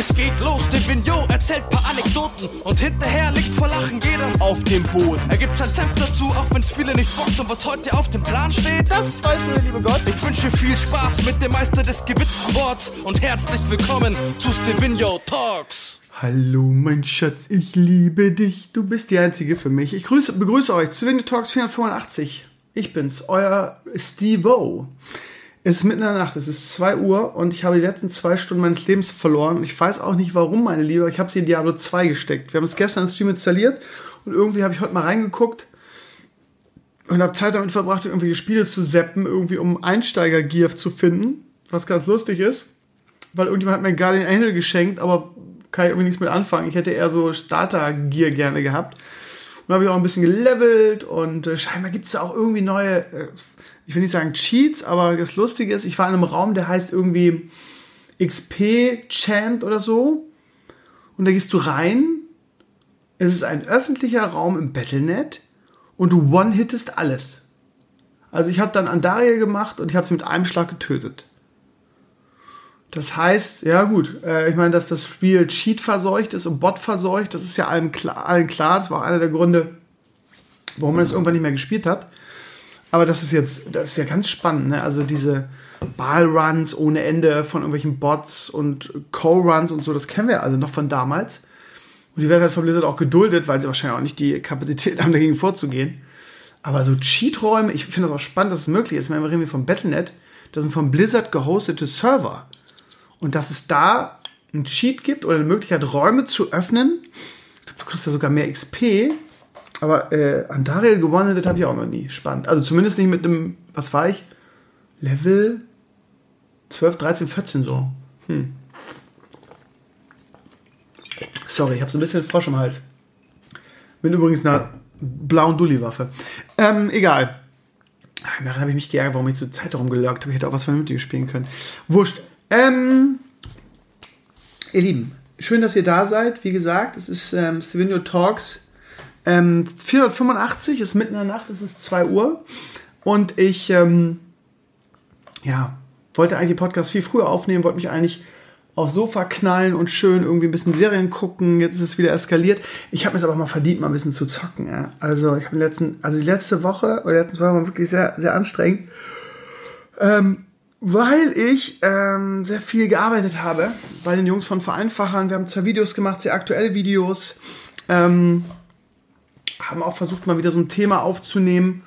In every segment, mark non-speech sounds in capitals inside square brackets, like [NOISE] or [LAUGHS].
Es geht los, der Vignot erzählt paar Anekdoten und hinterher liegt vor Lachen jeder auf dem Boden. Er gibt sein Senf dazu, auch wenn's viele nicht bockt und was heute auf dem Plan steht, das weiß nur der liebe Gott. Ich wünsche viel Spaß mit dem Meister des gewitzten Worts und herzlich willkommen zu Stevino Talks. Hallo, mein Schatz, ich liebe dich. Du bist die Einzige für mich. Ich grüße, begrüße euch zu Stevino Talks 485. Ich bin's, euer Steve-O. Es ist mitten in der Nacht, es ist 2 Uhr und ich habe die letzten zwei Stunden meines Lebens verloren. Und ich weiß auch nicht warum, meine Liebe. Ich habe sie in Diablo 2 gesteckt. Wir haben es gestern im Stream installiert und irgendwie habe ich heute mal reingeguckt und habe Zeit damit verbracht, irgendwelche Spiele zu seppen, irgendwie um Einsteiger-Gear zu finden. Was ganz lustig ist, weil irgendjemand hat mir Guardian Angel geschenkt, aber kann ich irgendwie nichts mit anfangen. Ich hätte eher so Starter-Gear gerne gehabt. Und habe ich auch ein bisschen gelevelt und äh, scheinbar gibt es da auch irgendwie neue. Äh, ich will nicht sagen Cheats, aber das Lustige ist, ich war in einem Raum, der heißt irgendwie XP Chant oder so. Und da gehst du rein. Es ist ein öffentlicher Raum im Battlenet und du one-hittest alles. Also ich habe dann Andaria gemacht und ich habe sie mit einem Schlag getötet. Das heißt, ja gut, äh, ich meine, dass das Spiel Cheat verseucht ist und Bot verseucht, das ist ja allen klar, allen klar. Das war auch einer der Gründe, warum man es irgendwann nicht mehr gespielt hat. Aber das ist jetzt, das ist ja ganz spannend, ne? Also diese Ballruns ohne Ende von irgendwelchen Bots und Co-Runs und so, das kennen wir also noch von damals. Und die werden halt von Blizzard auch geduldet, weil sie wahrscheinlich auch nicht die Kapazität haben, [LAUGHS] dagegen vorzugehen. Aber so Cheat-Räume, ich finde das auch spannend, dass es möglich ist. Wir reden hier von Battlenet, das sind von Blizzard gehostete Server. Und dass es da einen Cheat gibt oder eine Möglichkeit, Räume zu öffnen. Ich glaube, du kriegst ja sogar mehr XP, aber äh, Andariel gewonnen, das habe ich auch noch nie. Spannend. Also zumindest nicht mit dem, was war ich? Level 12, 13, 14 so. Hm. Sorry, ich habe so ein bisschen Frosch im Hals. Bin übrigens einer blauen Dulli-Waffe. Ähm, egal. Nachher habe ich mich geärgert, warum ich zur Zeit rumgelockt habe. Ich hätte auch was Vernünftiges spielen können. Wurscht. Ähm, ihr Lieben, schön, dass ihr da seid. Wie gesagt, es ist ähm, Stevenio Talks ähm, 485 ist mitten in der Nacht, es ist 2 Uhr. Und ich, ähm, ja, wollte eigentlich den Podcast viel früher aufnehmen, wollte mich eigentlich aufs Sofa knallen und schön irgendwie ein bisschen Serien gucken. Jetzt ist es wieder eskaliert. Ich habe mir es aber mal verdient, mal ein bisschen zu zocken. Ja. Also ich habe letzten, also die letzte Woche oder die letzten zwei Wochen wirklich sehr, sehr anstrengend, ähm, weil ich ähm, sehr viel gearbeitet habe bei den Jungs von Vereinfachern. Wir haben zwei Videos gemacht, sehr aktuelle Videos. Ähm, haben auch versucht, mal wieder so ein Thema aufzunehmen,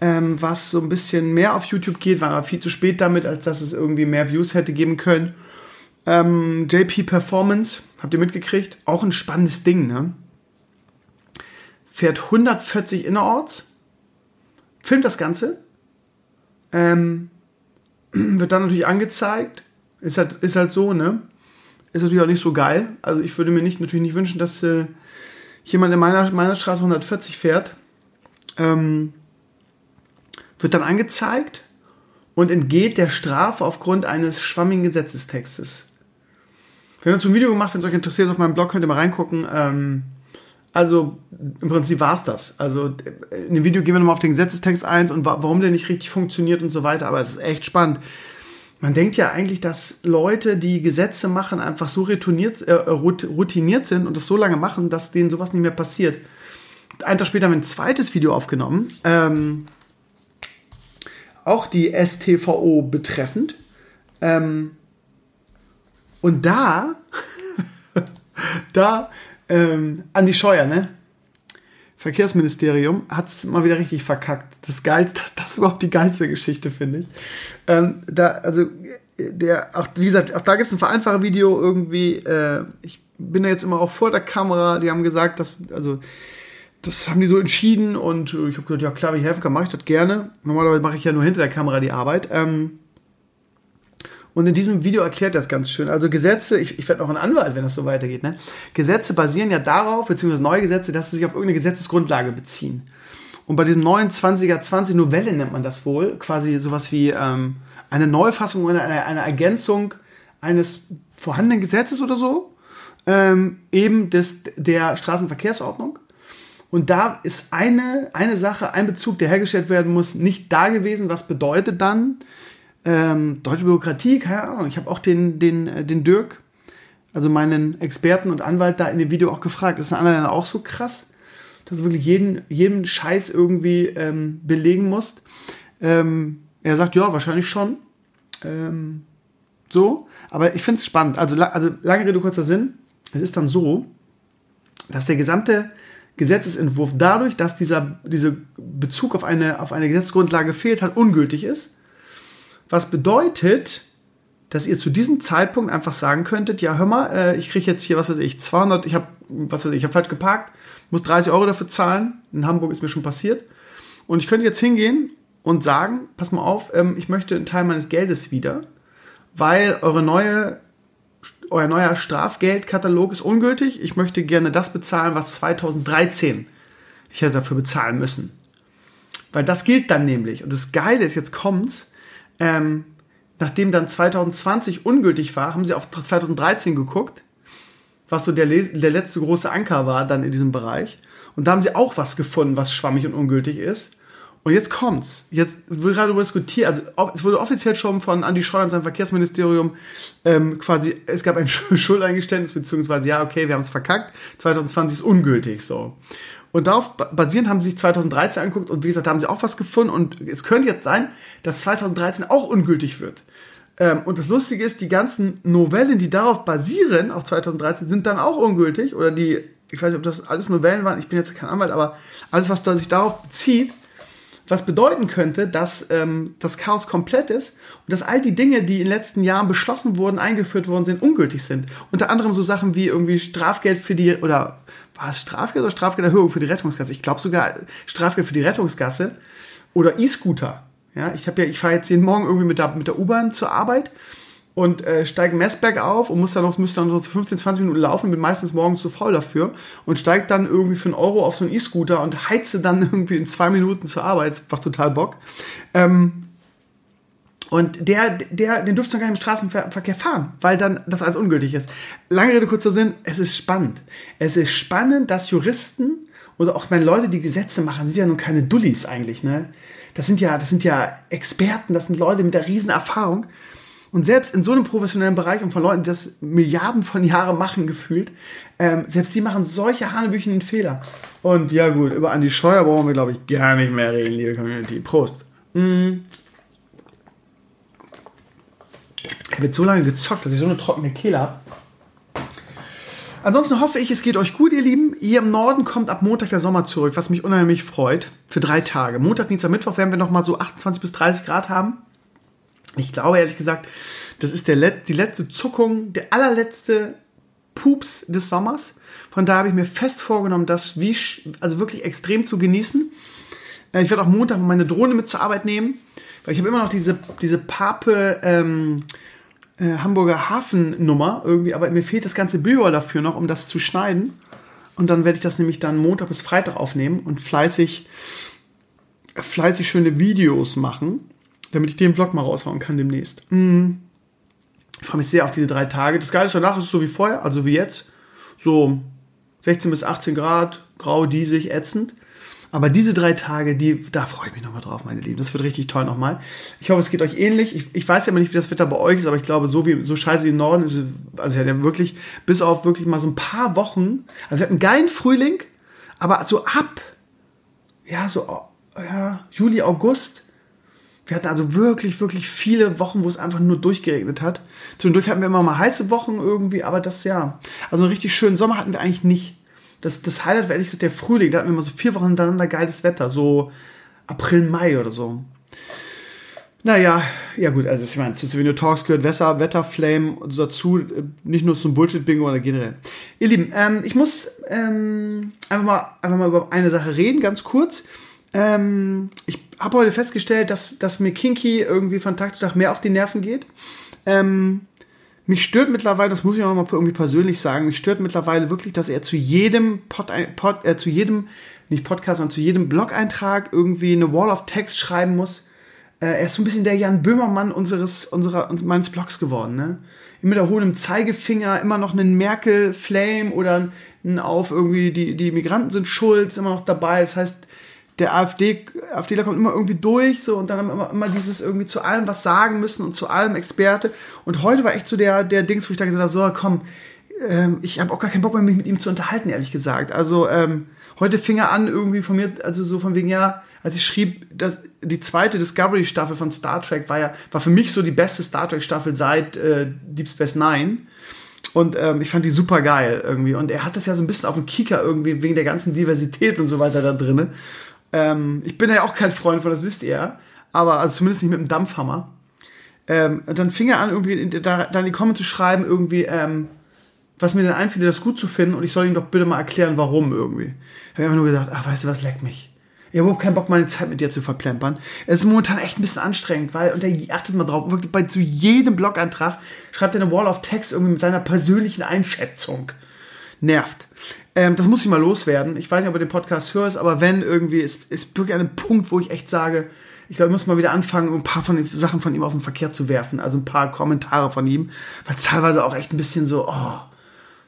ähm, was so ein bisschen mehr auf YouTube geht, war aber viel zu spät damit, als dass es irgendwie mehr Views hätte geben können. Ähm, JP Performance, habt ihr mitgekriegt? Auch ein spannendes Ding, ne? Fährt 140 innerorts, filmt das Ganze, ähm, [CLEARS THROAT] wird dann natürlich angezeigt, ist halt, ist halt so, ne? Ist natürlich auch nicht so geil. Also ich würde mir nicht, natürlich nicht wünschen, dass äh, jemand in meiner, meiner Straße 140 fährt, ähm, wird dann angezeigt und entgeht der Strafe aufgrund eines schwammigen Gesetzestextes. Wir haben dazu ein Video gemacht, wenn es euch interessiert, auf meinem Blog könnt ihr mal reingucken. Ähm, also im Prinzip war es das. Also in dem Video gehen wir nochmal auf den Gesetzestext ein und warum der nicht richtig funktioniert und so weiter, aber es ist echt spannend. Man denkt ja eigentlich, dass Leute, die Gesetze machen, einfach so routiniert, äh, routiniert sind und das so lange machen, dass denen sowas nicht mehr passiert. Einen Tag später haben wir ein zweites Video aufgenommen, ähm, auch die STVO betreffend. Ähm, und da, [LAUGHS] da, ähm, Andi Scheuer, ne? Verkehrsministerium hat es mal wieder richtig verkackt. Das geilste, [LAUGHS] das, das ist überhaupt die geilste Geschichte, finde ich. Ähm, da, also, der, auch, wie gesagt, auch da gibt es ein vereinfaches Video irgendwie. Äh, ich bin da jetzt immer auch vor der Kamera. Die haben gesagt, dass, also, das haben die so entschieden und ich habe gesagt, ja klar, wenn ich helfen kann, mache ich das gerne. Normalerweise mache ich ja nur hinter der Kamera die Arbeit. Ähm, und in diesem Video erklärt das ganz schön. Also Gesetze, ich, ich werde noch ein Anwalt, wenn das so weitergeht. Ne? Gesetze basieren ja darauf, beziehungsweise neue Gesetze, dass sie sich auf irgendeine Gesetzesgrundlage beziehen. Und bei diesem neuen 20er 20 Novelle nennt man das wohl, quasi sowas wie ähm, eine Neufassung oder eine, eine Ergänzung eines vorhandenen Gesetzes oder so, ähm, eben des, der Straßenverkehrsordnung. Und da ist eine, eine Sache, ein Bezug, der hergestellt werden muss, nicht da gewesen. Was bedeutet dann, ähm, deutsche Bürokratie, keine Ahnung. Ich habe auch den, den, äh, den Dirk also meinen Experten und Anwalt da in dem Video auch gefragt, ist in anderen auch so krass, dass du wirklich jeden, jeden Scheiß irgendwie ähm, belegen musst? Ähm, er sagt, ja, wahrscheinlich schon. Ähm, so, aber ich finde es spannend. Also, also lange Rede, kurzer Sinn. Es ist dann so, dass der gesamte Gesetzesentwurf dadurch, dass dieser, dieser Bezug auf eine, auf eine Gesetzesgrundlage fehlt, halt ungültig ist. Was bedeutet, dass ihr zu diesem Zeitpunkt einfach sagen könntet, ja, hör mal, äh, ich kriege jetzt hier, was weiß ich, 200, ich habe, was weiß ich, ich habe falsch geparkt, muss 30 Euro dafür zahlen. In Hamburg ist mir schon passiert. Und ich könnte jetzt hingehen und sagen, pass mal auf, ähm, ich möchte einen Teil meines Geldes wieder, weil eure neue euer neuer Strafgeldkatalog ist ungültig. Ich möchte gerne das bezahlen, was 2013 ich hätte dafür bezahlen müssen. Weil das gilt dann nämlich. Und das Geile ist, jetzt kommt's, ähm, nachdem dann 2020 ungültig war, haben sie auf 2013 geguckt, was so der, der letzte große Anker war dann in diesem Bereich. Und da haben sie auch was gefunden, was schwammig und ungültig ist. Und jetzt kommt's. Jetzt wird gerade darüber diskutiert, also es wurde offiziell schon von Andi Scheuer und seinem Verkehrsministerium ähm, quasi, es gab ein [LAUGHS] Schuldeingeständnis, beziehungsweise, ja, okay, wir haben es verkackt, 2020 ist ungültig so. Und darauf basierend haben sie sich 2013 angeguckt und wie gesagt, da haben sie auch was gefunden und es könnte jetzt sein, dass 2013 auch ungültig wird. Ähm, und das Lustige ist, die ganzen Novellen, die darauf basieren, auf 2013, sind dann auch ungültig oder die, ich weiß nicht, ob das alles Novellen waren, ich bin jetzt kein Anwalt, aber alles, was sich darauf bezieht, was bedeuten könnte, dass ähm, das Chaos komplett ist und dass all die Dinge, die in den letzten Jahren beschlossen wurden, eingeführt worden sind, ungültig sind. Unter anderem so Sachen wie irgendwie Strafgeld für die, oder war es Strafgeld oder Strafgelderhöhung für die Rettungsgasse? Ich glaube sogar Strafgeld für die Rettungsgasse oder E-Scooter. Ja, ich habe ja, ich fahre jetzt jeden Morgen irgendwie mit der, mit der U-Bahn zur Arbeit und äh, steige Messberg auf und muss dann noch, müsste dann so 15, 20 Minuten laufen, bin meistens morgens zu faul dafür und steige dann irgendwie für einen Euro auf so einen E-Scooter und heize dann [LAUGHS] irgendwie in zwei Minuten zur Arbeit. Das macht total Bock. Ähm, und der, der, den dürfte du gar nicht im Straßenverkehr fahren, weil dann das alles ungültig ist. Lange Rede, kurzer Sinn, es ist spannend. Es ist spannend, dass Juristen oder auch meine Leute, die Gesetze machen, sind ja nun keine Dullis eigentlich, ne? Das sind ja, das sind ja Experten, das sind Leute mit der riesen Erfahrung. Und selbst in so einem professionellen Bereich und von Leuten, die das Milliarden von Jahren machen, gefühlt, ähm, selbst die machen solche hanebüchenden Fehler. Und ja gut, über Andi Scheuer brauchen wir, glaube ich, gar nicht mehr reden, liebe Community. Prost. Mm. Ich habe so lange gezockt, dass ich so eine trockene Kehle habe. Ansonsten hoffe ich, es geht euch gut, ihr Lieben. Hier im Norden kommt ab Montag der Sommer zurück, was mich unheimlich freut. Für drei Tage. Montag, Dienstag, Mittwoch werden wir nochmal so 28 bis 30 Grad haben. Ich glaube ehrlich gesagt, das ist der Let die letzte Zuckung, der allerletzte Pups des Sommers. Von daher habe ich mir fest vorgenommen, das wie, also wirklich extrem zu genießen. Äh, ich werde auch Montag meine Drohne mit zur Arbeit nehmen, weil ich habe immer noch diese, diese Pape ähm, äh, Hamburger Hafennummer irgendwie, aber mir fehlt das ganze Billroll dafür noch, um das zu schneiden. Und dann werde ich das nämlich dann Montag bis Freitag aufnehmen und fleißig, fleißig schöne Videos machen damit ich den Vlog mal raushauen kann demnächst. Mm. Ich freue mich sehr auf diese drei Tage. Das Geile ist, danach ist es so wie vorher, also wie jetzt. So 16 bis 18 Grad, grau, diesig, ätzend. Aber diese drei Tage, die, da freue ich mich nochmal drauf, meine Lieben. Das wird richtig toll nochmal. Ich hoffe, es geht euch ähnlich. Ich, ich weiß ja immer nicht, wie das Wetter bei euch ist, aber ich glaube, so wie, so scheiße wie im Norden ist es, also wir hatten ja wirklich, bis auf wirklich mal so ein paar Wochen, also wir hatten einen geilen Frühling, aber so ab, ja, so, ja, Juli, August, wir hatten also wirklich, wirklich viele Wochen, wo es einfach nur durchgeregnet hat. Zwischendurch hatten wir immer mal heiße Wochen irgendwie, aber das ja. Also einen richtig schönen Sommer hatten wir eigentlich nicht. Das, das Highlight war ehrlich gesagt der Frühling. Da hatten wir immer so vier Wochen hintereinander geiles Wetter. So April, Mai oder so. Naja, ja gut, also ich meine, zu Souvenir Talks gehört Wetter, Wetterflame dazu, nicht nur zum Bullshit-Bingo oder generell. Ihr Lieben, ähm, ich muss ähm, einfach, mal, einfach mal über eine Sache reden, ganz kurz. Ähm, ich habe heute festgestellt, dass, dass mir Kinky irgendwie von Tag zu Tag mehr auf die Nerven geht. Ähm, mich stört mittlerweile, das muss ich auch noch mal irgendwie persönlich sagen, mich stört mittlerweile wirklich, dass er zu jedem Pod, Pod äh, zu jedem, nicht Podcast, sondern zu jedem Blog-Eintrag irgendwie eine Wall of Text schreiben muss. Äh, er ist so ein bisschen der Jan Böhmermann unseres, unserer, meines Blogs geworden, ne? Immer mit erhobenem Zeigefinger, immer noch einen Merkel-Flame oder ein auf irgendwie, die, die Migranten sind schuld, immer noch dabei. Das heißt, der AfD, AfDler kommt immer irgendwie durch, so, und dann haben immer, immer dieses irgendwie zu allem was sagen müssen und zu allem Experte. Und heute war echt so der, der Dings, wo ich dann gesagt habe, so, komm, ähm, ich habe auch gar keinen Bock mehr, mich mit ihm zu unterhalten, ehrlich gesagt. Also ähm, heute fing er an, irgendwie von mir, also so von wegen, ja, als ich schrieb, dass die zweite Discovery-Staffel von Star Trek war ja, war für mich so die beste Star Trek-Staffel seit äh, Deep Space Nine. Und ähm, ich fand die super geil irgendwie. Und er hat das ja so ein bisschen auf dem Kieker irgendwie wegen der ganzen Diversität und so weiter da drin. Ähm, ich bin ja auch kein Freund von, das wisst ihr. Aber also zumindest nicht mit dem Dampfhammer. Ähm, und dann fing er an, irgendwie in, da, dann die Kommentare zu schreiben, irgendwie, ähm, was mir dann einfiel, das gut zu finden und ich soll ihm doch bitte mal erklären, warum irgendwie. Da habe ich einfach nur gesagt, ach, weißt du was, leckt mich. Ich habe überhaupt keinen Bock, meine Zeit mit dir zu verplempern. Es ist momentan echt ein bisschen anstrengend, weil, und er achtet mal drauf, wirklich bei zu jedem Blogantrag schreibt er eine Wall of Text irgendwie mit seiner persönlichen Einschätzung. Nervt. Ähm, das muss ich mal loswerden. Ich weiß nicht, ob du den Podcast hörst, aber wenn irgendwie, ist, ist wirklich ein Punkt, wo ich echt sage, ich glaube, ich muss mal wieder anfangen, ein paar von den Sachen von ihm aus dem Verkehr zu werfen. Also ein paar Kommentare von ihm, weil es teilweise auch echt ein bisschen so, oh,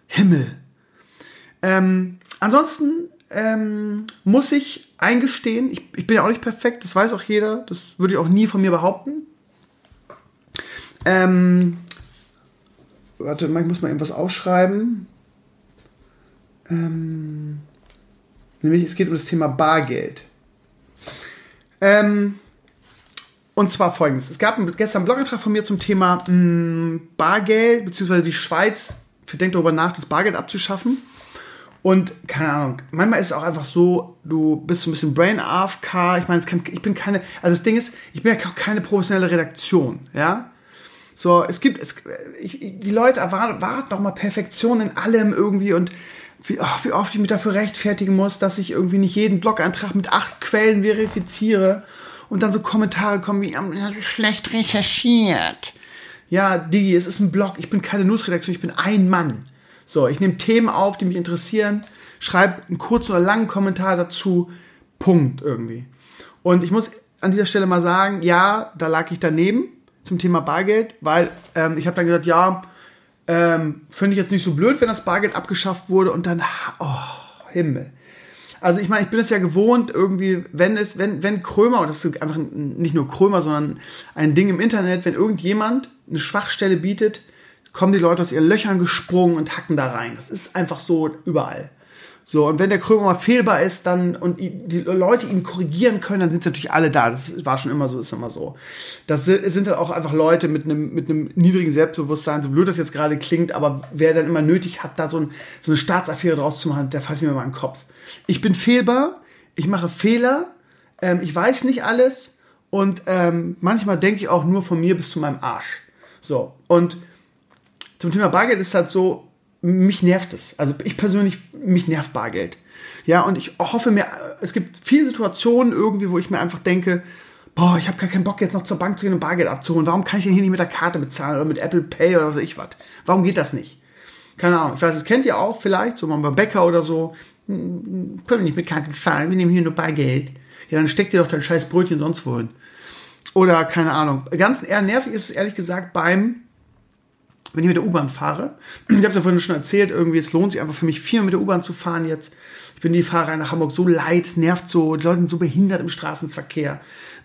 Himmel. Ähm, ansonsten ähm, muss ich eingestehen, ich, ich bin ja auch nicht perfekt, das weiß auch jeder, das würde ich auch nie von mir behaupten. Ähm, warte mal, ich muss mal irgendwas aufschreiben. Ähm, nämlich, es geht um das Thema Bargeld. Ähm, und zwar folgendes: Es gab gestern einen Blogantrag von mir zum Thema mh, mm, Bargeld, beziehungsweise die Schweiz denkt darüber nach, das Bargeld abzuschaffen. Und keine Ahnung, manchmal ist es auch einfach so, du bist so ein bisschen Brain AFK. Ich meine, ich bin keine, also das Ding ist, ich bin ja auch keine professionelle Redaktion, ja. So, es gibt, es, ich, die Leute erwarten, erwarten doch mal Perfektion in allem irgendwie und wie, oh, wie oft ich mich dafür rechtfertigen muss, dass ich irgendwie nicht jeden Blog-Eintrag mit acht Quellen verifiziere und dann so Kommentare kommen wie, schlecht recherchiert. Ja, Digi, es ist ein Blog, ich bin keine Newsredaktion, ich bin ein Mann. So, ich nehme Themen auf, die mich interessieren, schreibe einen kurzen oder langen Kommentar dazu, Punkt irgendwie. Und ich muss an dieser Stelle mal sagen, ja, da lag ich daneben zum Thema Bargeld, weil ähm, ich habe dann gesagt, ja, ähm, finde ich jetzt nicht so blöd, wenn das Bargeld abgeschafft wurde und dann, oh, Himmel. Also ich meine, ich bin es ja gewohnt, irgendwie, wenn es, wenn, wenn Krömer, und das ist einfach nicht nur Krömer, sondern ein Ding im Internet, wenn irgendjemand eine Schwachstelle bietet, kommen die Leute aus ihren Löchern gesprungen und hacken da rein. Das ist einfach so überall. So, und wenn der Krömer mal fehlbar ist, dann und die Leute ihn korrigieren können, dann sind natürlich alle da. Das war schon immer so, ist immer so. Das sind dann auch einfach Leute mit einem, mit einem niedrigen Selbstbewusstsein, so blöd das jetzt gerade klingt, aber wer dann immer nötig hat, da so, ein, so eine Staatsaffäre draus zu machen, der fasst mir mal den Kopf. Ich bin fehlbar, ich mache Fehler, ähm, ich weiß nicht alles und ähm, manchmal denke ich auch nur von mir bis zu meinem Arsch. So, und zum Thema Bargeld ist halt so, mich nervt es. Also ich persönlich, mich nervt Bargeld. Ja, und ich hoffe mir, es gibt viele Situationen irgendwie, wo ich mir einfach denke, boah, ich habe gar keinen Bock jetzt noch zur Bank zu gehen und Bargeld abzuholen. Warum kann ich denn hier nicht mit der Karte bezahlen oder mit Apple Pay oder was weiß ich was? Warum geht das nicht? Keine Ahnung. Ich weiß, das kennt ihr auch vielleicht, so mal beim Bäcker oder so. Hm, können wir nicht mit Karte bezahlen, wir nehmen hier nur Bargeld. Ja, dann steckt ihr doch dein scheiß Brötchen sonst wohin. Oder keine Ahnung. Ganz eher nervig ist es ehrlich gesagt beim wenn ich mit der U-Bahn fahre, [CLEARS THROAT] ich habe es ja vorhin schon erzählt, irgendwie, es lohnt sich einfach für mich, viel mit der U-Bahn zu fahren jetzt. Ich bin die Fahrerei nach Hamburg so leid, nervt so, die Leute sind so behindert im Straßenverkehr.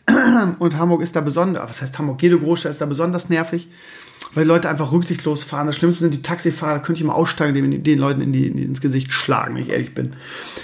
[CLEARS THROAT] Und Hamburg ist da besonders, was heißt Hamburg? Jede Großstadt ist da besonders nervig, weil die Leute einfach rücksichtslos fahren. Das Schlimmste sind die Taxifahrer, da könnte ich mal aussteigen, den, den Leuten in die, in die, ins Gesicht schlagen, wenn ich ehrlich bin.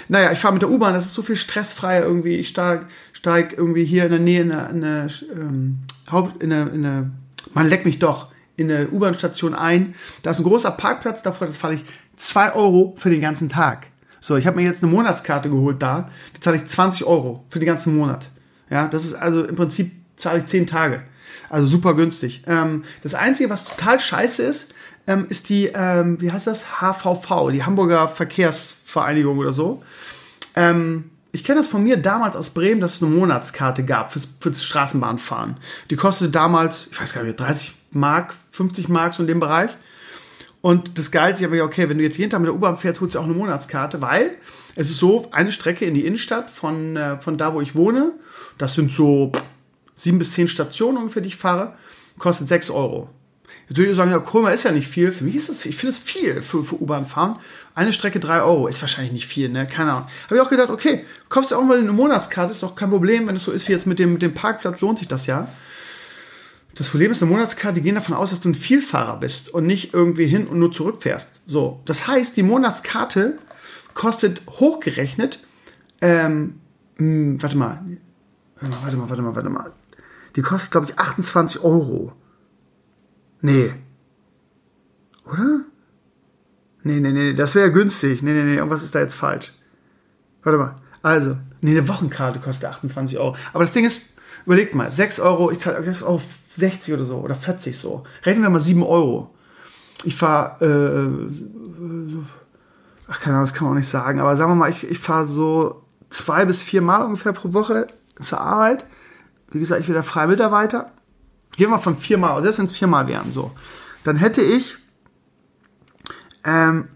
Naja, ich fahre mit der U-Bahn, das ist so viel stressfreier irgendwie. Ich steige steig irgendwie hier in der Nähe in eine, in eine ähm, Haupt, in eine, in eine, man leckt mich doch, in eine U-Bahn-Station ein. Da ist ein großer Parkplatz, davor zahle ich 2 Euro für den ganzen Tag. So, ich habe mir jetzt eine Monatskarte geholt da, die zahle ich 20 Euro für den ganzen Monat. Ja, das ist also im Prinzip zahle ich 10 Tage. Also super günstig. Ähm, das Einzige, was total scheiße ist, ähm, ist die, ähm, wie heißt das? HVV, die Hamburger Verkehrsvereinigung oder so. Ähm, ich kenne das von mir damals aus Bremen, dass es eine Monatskarte gab fürs, fürs Straßenbahnfahren. Die kostete damals, ich weiß gar nicht, 30 Mark, 50 Mark so in dem Bereich. Und das Geile ist aber, okay, wenn du jetzt jeden Tag mit der U-Bahn fährst, holst du auch eine Monatskarte, weil es ist so, eine Strecke in die Innenstadt von, äh, von da, wo ich wohne, das sind so sieben bis zehn Stationen ungefähr, die ich fahre, kostet sechs Euro. Jetzt würde ich sagen, ja, Krömer ist ja nicht viel. Für mich ist das, ich finde es viel für, für U-Bahn fahren. Eine Strecke drei Euro ist wahrscheinlich nicht viel, ne? Keine Ahnung. Habe ich auch gedacht, okay, kaufst du auch mal eine Monatskarte, ist doch kein Problem, wenn es so ist wie jetzt mit dem, mit dem Parkplatz, lohnt sich das ja. Das Problem ist, eine Monatskarte, die gehen davon aus, dass du ein Vielfahrer bist und nicht irgendwie hin und nur zurückfährst. So, das heißt, die Monatskarte kostet hochgerechnet, ähm, hm, warte mal, warte mal, warte mal, warte mal, die kostet, glaube ich, 28 Euro. Nee. Oder? Nee, nee, nee, das wäre ja günstig. Nee, nee, nee, irgendwas ist da jetzt falsch. Warte mal. Also, nee, eine Wochenkarte kostet 28 Euro. Aber das Ding ist, überlegt mal, 6 Euro, ich zahle 6 Euro 60 oder so, oder 40 so. Rechnen wir mal 7 Euro. Ich fahre, äh, ach, keine Ahnung, das kann man auch nicht sagen, aber sagen wir mal, ich, ich fahre so zwei bis vier Mal ungefähr pro Woche zur Arbeit. Wie gesagt, ich bin der freie Mitarbeiter. Gehen wir von vier Mal, selbst wenn es vier Mal wären, so. Dann hätte ich ähm,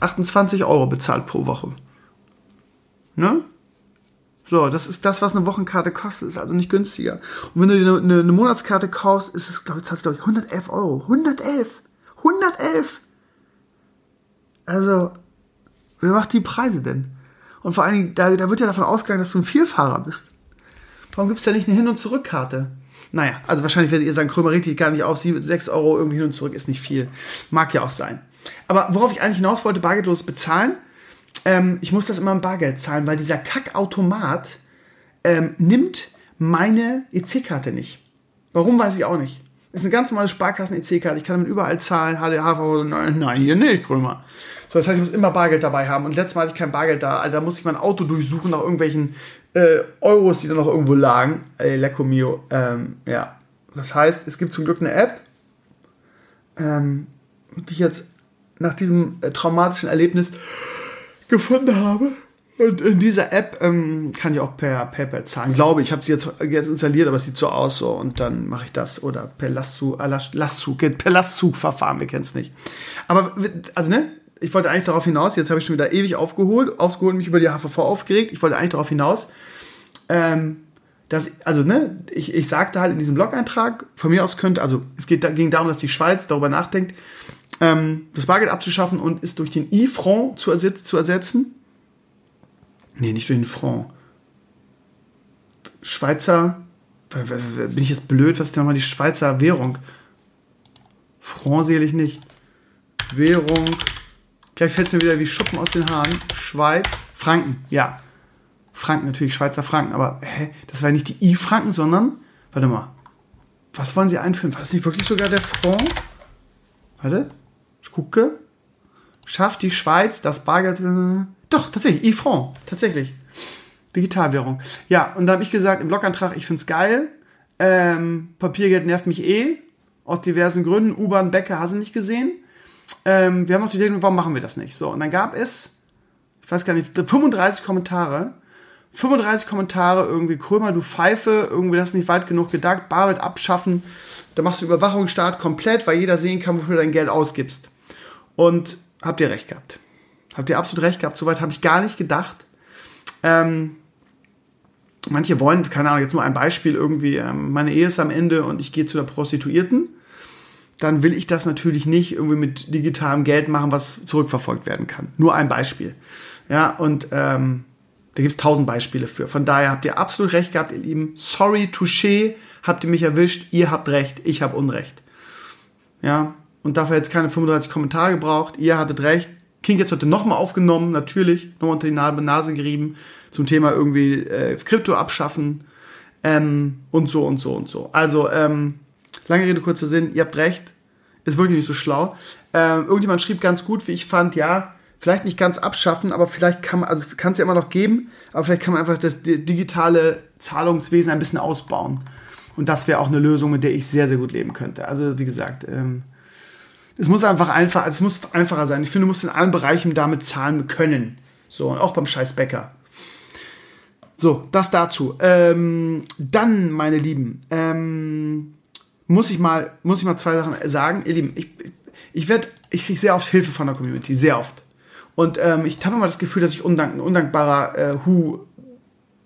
28 Euro bezahlt pro Woche. Ne? So, das ist das, was eine Wochenkarte kostet. Ist also nicht günstiger. Und wenn du dir eine, eine Monatskarte kaufst, ist es, glaube ich, zahlst du, glaube ich, 111 Euro. 111! 111! Also, wer macht die Preise denn? Und vor allen Dingen, da, da wird ja davon ausgegangen, dass du ein Vielfahrer bist. Warum gibt es da nicht eine Hin- und Zurückkarte? Naja, also wahrscheinlich werdet ihr sagen, Krömer richtig gar nicht auf, 6 Euro irgendwie hin und zurück ist nicht viel. Mag ja auch sein. Aber worauf ich eigentlich hinaus wollte, bargeldlos bezahlen, ähm, ich muss das immer im Bargeld zahlen, weil dieser Kackautomat ähm, nimmt meine EC-Karte nicht. Warum, weiß ich auch nicht. Das ist eine ganz normale Sparkassen-EC-Karte. Ich kann damit überall zahlen. HDHV, nein, nein, hier nicht, Krömer. So, das heißt, ich muss immer Bargeld dabei haben. Und letztes Mal hatte ich kein Bargeld da. Also, da musste ich mein Auto durchsuchen nach irgendwelchen äh, Euros, die da noch irgendwo lagen. Ey, Lecco mio. Ähm, ja. Das heißt, es gibt zum Glück eine App, ähm, die ich jetzt nach diesem äh, traumatischen Erlebnis gefunden habe. Und in dieser App ähm, kann ich auch per PayPal zahlen. Glaube, ich habe sie jetzt, jetzt installiert, aber es sieht so aus so und dann mache ich das. Oder per Lastzug, äh, Lastzug, per Lastzugverfahren, wir kennen es nicht. Aber, also ne, ich wollte eigentlich darauf hinaus, jetzt habe ich schon wieder ewig aufgeholt, aufgeholt, mich über die HVV aufgeregt. Ich wollte eigentlich darauf hinaus, ähm, dass, also ne, ich, ich sagte halt in diesem Blog-Eintrag, von mir aus könnte, also es geht, ging darum, dass die Schweiz darüber nachdenkt, ähm, das Bargeld abzuschaffen und es durch den E-Franc zu, ersetz, zu ersetzen. Nee, nicht durch den Franc. Schweizer, bin ich jetzt blöd, was ist denn nochmal die Schweizer Währung? Franc sehe ich nicht. Währung. Gleich fällt es mir wieder wie Schuppen aus den Haaren. Schweiz, Franken, ja. Franken natürlich, Schweizer Franken, aber hä, das war nicht die I-Franken, sondern, warte mal, was wollen sie einführen? War das nicht wirklich sogar der Franc? Warte, ich gucke. Schafft die Schweiz das Bargeld? Doch, tatsächlich, E-Franc, tatsächlich. Digitalwährung. Ja, und da habe ich gesagt im Blogantrag, ich finde es geil. Ähm, Papiergeld nervt mich eh. Aus diversen Gründen. U-Bahn, Bäcker, hast du nicht gesehen. Ähm, wir haben auch die Idee, warum machen wir das nicht? So, und dann gab es, ich weiß gar nicht, 35 Kommentare. 35 Kommentare, irgendwie Krömer, du Pfeife, irgendwie das ist nicht weit genug gedacht, Bargeld abschaffen. Da machst du Überwachungsstaat komplett, weil jeder sehen kann, wofür du dein Geld ausgibst. Und habt ihr recht gehabt. Habt ihr absolut recht gehabt. Soweit habe ich gar nicht gedacht. Ähm, manche wollen, keine Ahnung, jetzt nur ein Beispiel irgendwie, ähm, meine Ehe ist am Ende und ich gehe zu der Prostituierten. Dann will ich das natürlich nicht irgendwie mit digitalem Geld machen, was zurückverfolgt werden kann. Nur ein Beispiel. Ja, und ähm, da gibt es tausend Beispiele für. Von daher habt ihr absolut recht gehabt, ihr Lieben. Sorry, touché, habt ihr mich erwischt. Ihr habt recht, ich habe Unrecht. Ja, und dafür jetzt keine 35 Kommentare gebraucht. Ihr hattet recht. King jetzt heute nochmal aufgenommen, natürlich, nochmal unter die Nase gerieben zum Thema irgendwie äh, Krypto abschaffen ähm, und so und so und so. Also, ähm, lange Rede, kurzer Sinn, ihr habt recht, ist wirklich nicht so schlau. Ähm, irgendjemand schrieb ganz gut, wie ich fand, ja, vielleicht nicht ganz abschaffen, aber vielleicht kann man, also kann es ja immer noch geben, aber vielleicht kann man einfach das digitale Zahlungswesen ein bisschen ausbauen. Und das wäre auch eine Lösung, mit der ich sehr, sehr gut leben könnte. Also, wie gesagt, ähm, es muss einfach einfach, es muss einfacher sein. Ich finde, du musst in allen Bereichen damit zahlen können. So, und auch beim scheiß Bäcker. So, das dazu. Ähm, dann, meine Lieben, ähm, muss ich mal, muss ich mal zwei Sachen sagen. Ihr Lieben, ich, ich werde, ich kriege sehr oft Hilfe von der Community, sehr oft. Und ähm, ich habe immer das Gefühl, dass ich undank, ein undankbarer äh, Hu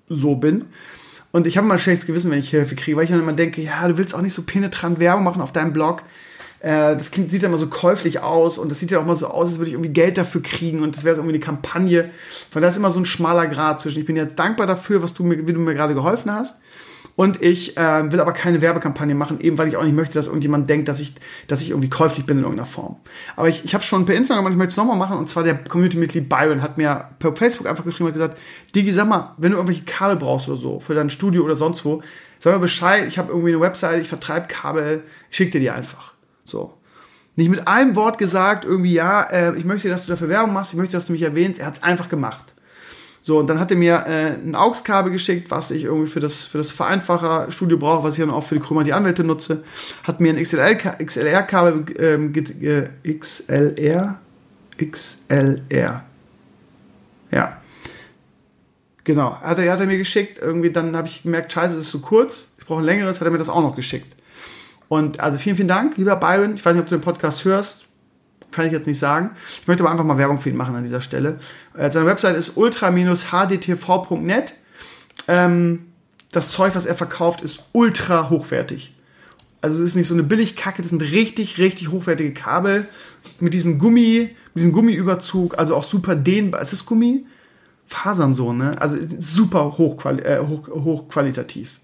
so bin. Und ich habe immer ein schlechtes Gewissen, wenn ich Hilfe kriege, weil ich dann immer denke, ja, du willst auch nicht so penetrant Werbung machen auf deinem Blog. Äh, das klingt, sieht ja immer so käuflich aus und das sieht ja auch mal so aus, als würde ich irgendwie Geld dafür kriegen und das wäre so irgendwie eine Kampagne. Weil da ist immer so ein schmaler Grad zwischen, ich bin jetzt dankbar dafür, was du mir, wie du mir gerade geholfen hast. Und ich äh, will aber keine Werbekampagne machen, eben weil ich auch nicht möchte, dass irgendjemand denkt, dass ich, dass ich irgendwie käuflich bin in irgendeiner Form. Aber ich, ich habe schon per Instagram, ich möchte es nochmal machen, und zwar der Community-Mitglied Byron hat mir per Facebook einfach geschrieben und gesagt, Digi, sag mal, wenn du irgendwelche Kabel brauchst oder so, für dein Studio oder sonst wo, sag mal Bescheid, ich habe irgendwie eine Website, ich vertreibe Kabel, ich schick dir die einfach. So. Nicht mit einem Wort gesagt, irgendwie, ja, äh, ich möchte, dass du dafür Werbung machst, ich möchte, dass du mich erwähnst. Er hat es einfach gemacht. So, und dann hat er mir äh, ein AUX-Kabel geschickt, was ich irgendwie für das, für das Vereinfacher-Studio brauche, was ich dann auch für die Chroma die Anwälte nutze. Hat mir ein XLR-Kabel, ähm, äh, XLR, XLR. Ja. Genau, hat er, hat er mir geschickt. Irgendwie dann habe ich gemerkt, scheiße, das ist zu kurz. Ich brauche ein längeres, hat er mir das auch noch geschickt. Und also vielen, vielen Dank, lieber Byron. Ich weiß nicht, ob du den Podcast hörst kann ich jetzt nicht sagen. Ich möchte aber einfach mal Werbung für ihn machen an dieser Stelle. Äh, seine Website ist ultra-hdtv.net. Ähm, das Zeug, was er verkauft, ist ultra hochwertig. Also es ist nicht so eine Billigkacke, das sind richtig, richtig hochwertige Kabel mit diesem Gummi, mit diesem Gummiüberzug, also auch super dehnbar. Ist das Gummi? Fasern so, ne? Also super hochquali äh, hoch, hochqualitativ.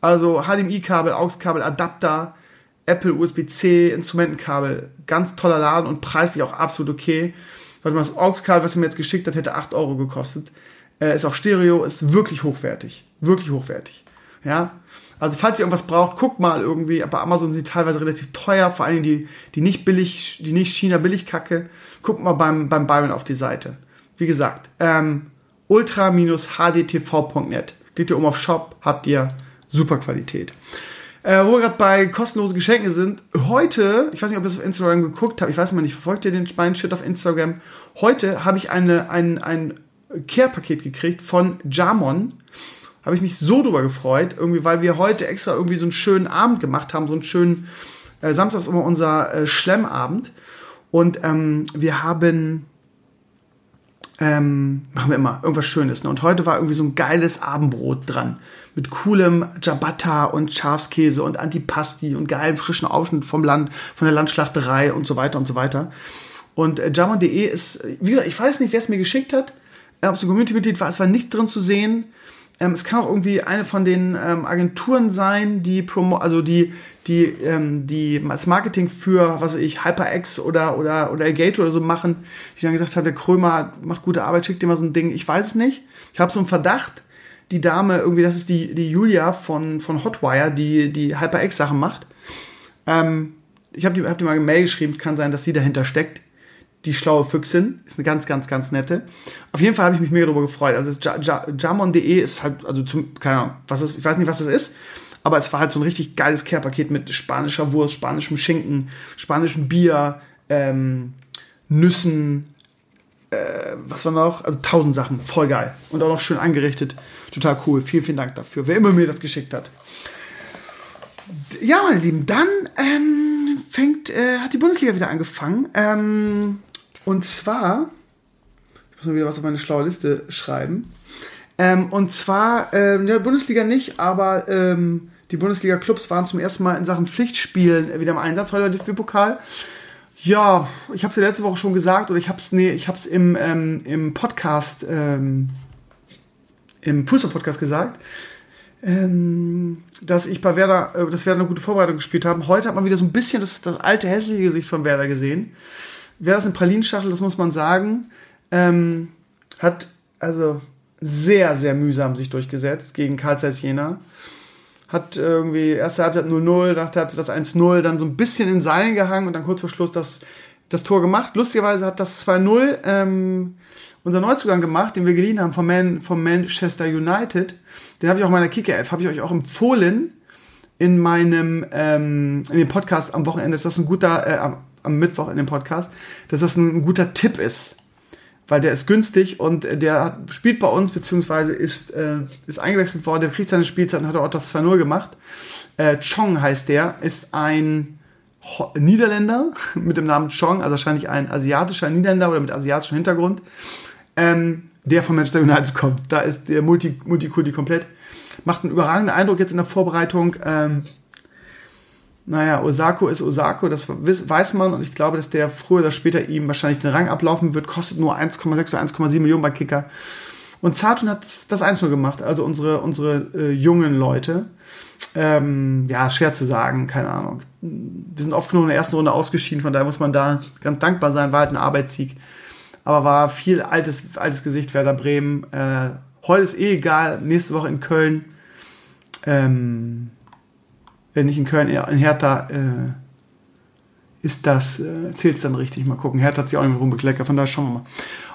Also HDMI-Kabel, AUX-Kabel, Adapter, Apple USB-C Instrumentenkabel. Ganz toller Laden und preislich auch absolut okay. Warte mal, das AUX-Kabel, was er mir jetzt geschickt hat, hätte 8 Euro gekostet. Äh, ist auch Stereo, ist wirklich hochwertig. Wirklich hochwertig. Ja. Also, falls ihr irgendwas braucht, guckt mal irgendwie. Bei Amazon sind teilweise relativ teuer, vor allem die, die nicht billig, die nicht China billig Kacke. Guckt mal beim, beim Byron auf die Seite. Wie gesagt, ähm, ultra-hdtv.net. Klickt ihr um auf Shop, habt ihr super Qualität. Äh, wo wir gerade bei kostenlosen Geschenken sind. Heute, ich weiß nicht, ob ihr es auf Instagram geguckt habt, ich weiß mal nicht, verfolgt ihr den Spine-Shit auf Instagram? Heute habe ich eine, ein, ein Care-Paket gekriegt von Jamon. Habe ich mich so drüber gefreut, irgendwie, weil wir heute extra irgendwie so einen schönen Abend gemacht haben, so einen schönen, äh, Samstag ist immer unser äh, Schlemmabend. Und ähm, wir haben ähm, machen wir immer irgendwas Schönes. Ne? Und heute war irgendwie so ein geiles Abendbrot dran. Mit coolem Ciabatta und Schafskäse und Antipasti und geilen frischen Aufschnitt vom Land, von der Landschlachterei und so weiter und so weiter. Und äh, Jamon.de ist, wie gesagt, ich weiß nicht, wer es mir geschickt hat, äh, ob es ein Community-Mitglied war, es war nichts drin zu sehen. Ähm, es kann auch irgendwie eine von den ähm, Agenturen sein, die Promo, also die, die, ähm, die als Marketing für, was weiß ich, HyperX oder, oder, oder Elgato oder so machen, die dann gesagt haben, der Krömer macht gute Arbeit, schickt dir mal so ein Ding. Ich weiß es nicht. Ich habe so einen Verdacht, die Dame, irgendwie, das ist die, die Julia von, von Hotwire, die die HyperX-Sachen macht. Ähm, ich habe hab die mal eine Mail geschrieben, es kann sein, dass sie dahinter steckt die schlaue Füchsin. Ist eine ganz, ganz, ganz nette. Auf jeden Fall habe ich mich mega darüber gefreut. Also Jamon.de ist halt, also zum, keine Ahnung, was ist, ich weiß nicht, was das ist, aber es war halt so ein richtig geiles Care-Paket mit spanischer Wurst, spanischem Schinken, spanischem Bier, ähm, Nüssen, äh, was war noch? Also tausend Sachen, voll geil. Und auch noch schön angerichtet. Total cool. Vielen, vielen Dank dafür, wer immer mir das geschickt hat. Ja, meine Lieben, dann ähm, fängt, äh, hat die Bundesliga wieder angefangen. Ähm, und zwar, ich muss mal wieder was auf meine schlaue Liste schreiben. Ähm, und zwar, ähm, ja, Bundesliga nicht, aber ähm, die Bundesliga-Clubs waren zum ersten Mal in Sachen Pflichtspielen wieder im Einsatz. Heute der DFB-Pokal. Ja, ich habe es ja letzte Woche schon gesagt, oder ich habe es nee, im, ähm, im Podcast, ähm, im Pulsar-Podcast gesagt, ähm, dass ich bei Werder, äh, dass Werder eine gute Vorbereitung gespielt haben. Heute hat man wieder so ein bisschen das, das alte hässliche Gesicht von Werder gesehen. Werder ist eine Pralinschachtel, das muss man sagen. Ähm, hat also sehr, sehr mühsam sich durchgesetzt gegen Karl Zeiss Jena. Hat irgendwie erste Halbzeit 0-0, nach der Halbzeit das 1-0, dann so ein bisschen in Seilen gehangen und dann kurz vor Schluss das, das Tor gemacht. Lustigerweise hat das 2-0 ähm, unser Neuzugang gemacht, den wir geliehen haben vom, Man, vom Manchester United. Den habe ich auch in meiner Kicker-App, habe ich euch auch empfohlen in meinem, ähm, in dem Podcast am Wochenende, dass das ein guter, äh, am, Mittwoch in dem Podcast, dass das ein, guter Tipp ist. Weil der ist günstig und der hat, spielt bei uns, beziehungsweise ist, äh, ist eingewechselt worden, der kriegt seine Spielzeit und hat auch das 2-0 gemacht. Äh, Chong heißt der, ist ein Ho Niederländer [LAUGHS] mit dem Namen Chong, also wahrscheinlich ein asiatischer Niederländer oder mit asiatischem Hintergrund ähm, der von Manchester United [LAUGHS] kommt. Da ist der Multi Multikulti komplett. Macht einen überragenden Eindruck jetzt in der Vorbereitung. Ähm, naja, Osako ist Osako, das weiß man und ich glaube, dass der früher oder später ihm wahrscheinlich den Rang ablaufen wird. Kostet nur 1,6 oder 1,7 Millionen bei Kicker. Und Zartun hat das 1-0 gemacht, also unsere, unsere äh, jungen Leute. Ähm, ja, schwer zu sagen, keine Ahnung. Die sind oft genug in der ersten Runde ausgeschieden, von daher muss man da ganz dankbar sein, war halt ein Arbeitssieg. Aber war viel altes, altes Gesicht, Werder Bremen. Äh, heute ist eh egal, nächste Woche in Köln. Ähm, wenn nicht in Köln, in Hertha äh, ist das, äh, zählt es dann richtig. Mal gucken. Hertha hat sich auch nicht mit rumbekleckert, von daher schauen wir mal.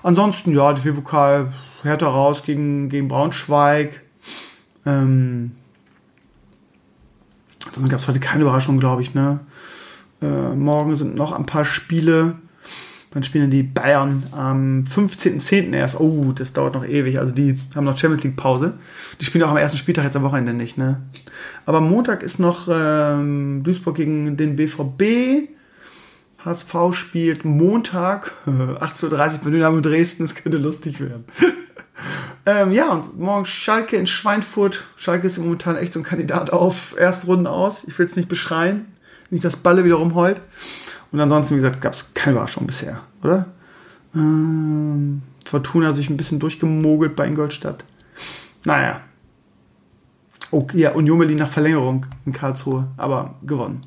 Ansonsten, ja, die Pokal Hertha raus gegen, gegen Braunschweig. Ähm, Ansonsten gab es heute keine Überraschung, glaube ich. Ne? Äh, morgen sind noch ein paar Spiele. Dann spielen die Bayern am 15.10. erst. Oh, das dauert noch ewig. Also die haben noch Champions League Pause. Die spielen auch am ersten Spieltag jetzt am Wochenende nicht. Ne? Aber Montag ist noch ähm, Duisburg gegen den BVB. HSV spielt Montag [LAUGHS] 18.30 Uhr bei Dynamo Dresden. Das könnte lustig werden. [LAUGHS] Ähm, ja, und morgen Schalke in Schweinfurt. Schalke ist momentan echt so ein Kandidat auf Erstrunden aus. Ich will es nicht beschreien. Nicht, dass Balle wieder rumheult. Und ansonsten, wie gesagt, gab es keine Überraschung bisher, oder? Ähm, Fortuna sich ein bisschen durchgemogelt bei Ingolstadt. Naja. Okay, ja, Union Berlin nach Verlängerung in Karlsruhe, aber gewonnen.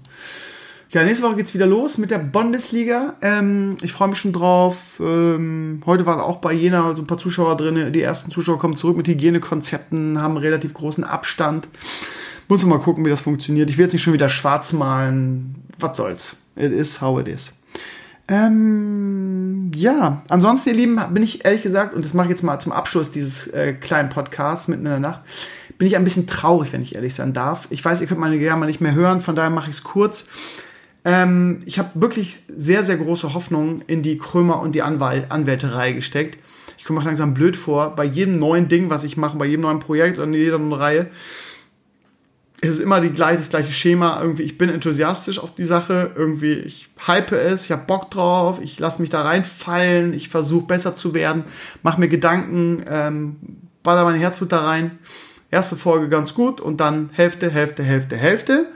Ja, nächste Woche geht's wieder los mit der Bundesliga. Ähm, ich freue mich schon drauf. Ähm, heute waren auch bei Jena so ein paar Zuschauer drin. Die ersten Zuschauer kommen zurück mit Hygienekonzepten, haben einen relativ großen Abstand. Muss mal gucken, wie das funktioniert. Ich will jetzt nicht schon wieder schwarz malen. Was soll's? It is how it is. Ähm, ja, ansonsten, ihr Lieben, bin ich ehrlich gesagt, und das mache ich jetzt mal zum Abschluss dieses äh, kleinen Podcasts mitten in der Nacht, bin ich ein bisschen traurig, wenn ich ehrlich sein darf. Ich weiß, ihr könnt meine gerne mal nicht mehr hören, von daher mache ich es kurz. Ähm, ich habe wirklich sehr, sehr große Hoffnung in die Krömer und die Anwalt Anwälterei gesteckt. Ich komme auch langsam blöd vor. Bei jedem neuen Ding, was ich mache, bei jedem neuen Projekt und in jeder neuen Reihe, ist es immer die gleiche, das gleiche Schema. Irgendwie, ich bin enthusiastisch auf die Sache. Irgendwie, ich hype es, ich habe Bock drauf, ich lasse mich da reinfallen, ich versuche besser zu werden, mache mir Gedanken, ähm, baller mein Herzblut da rein. Erste Folge ganz gut und dann Hälfte, Hälfte, Hälfte, Hälfte.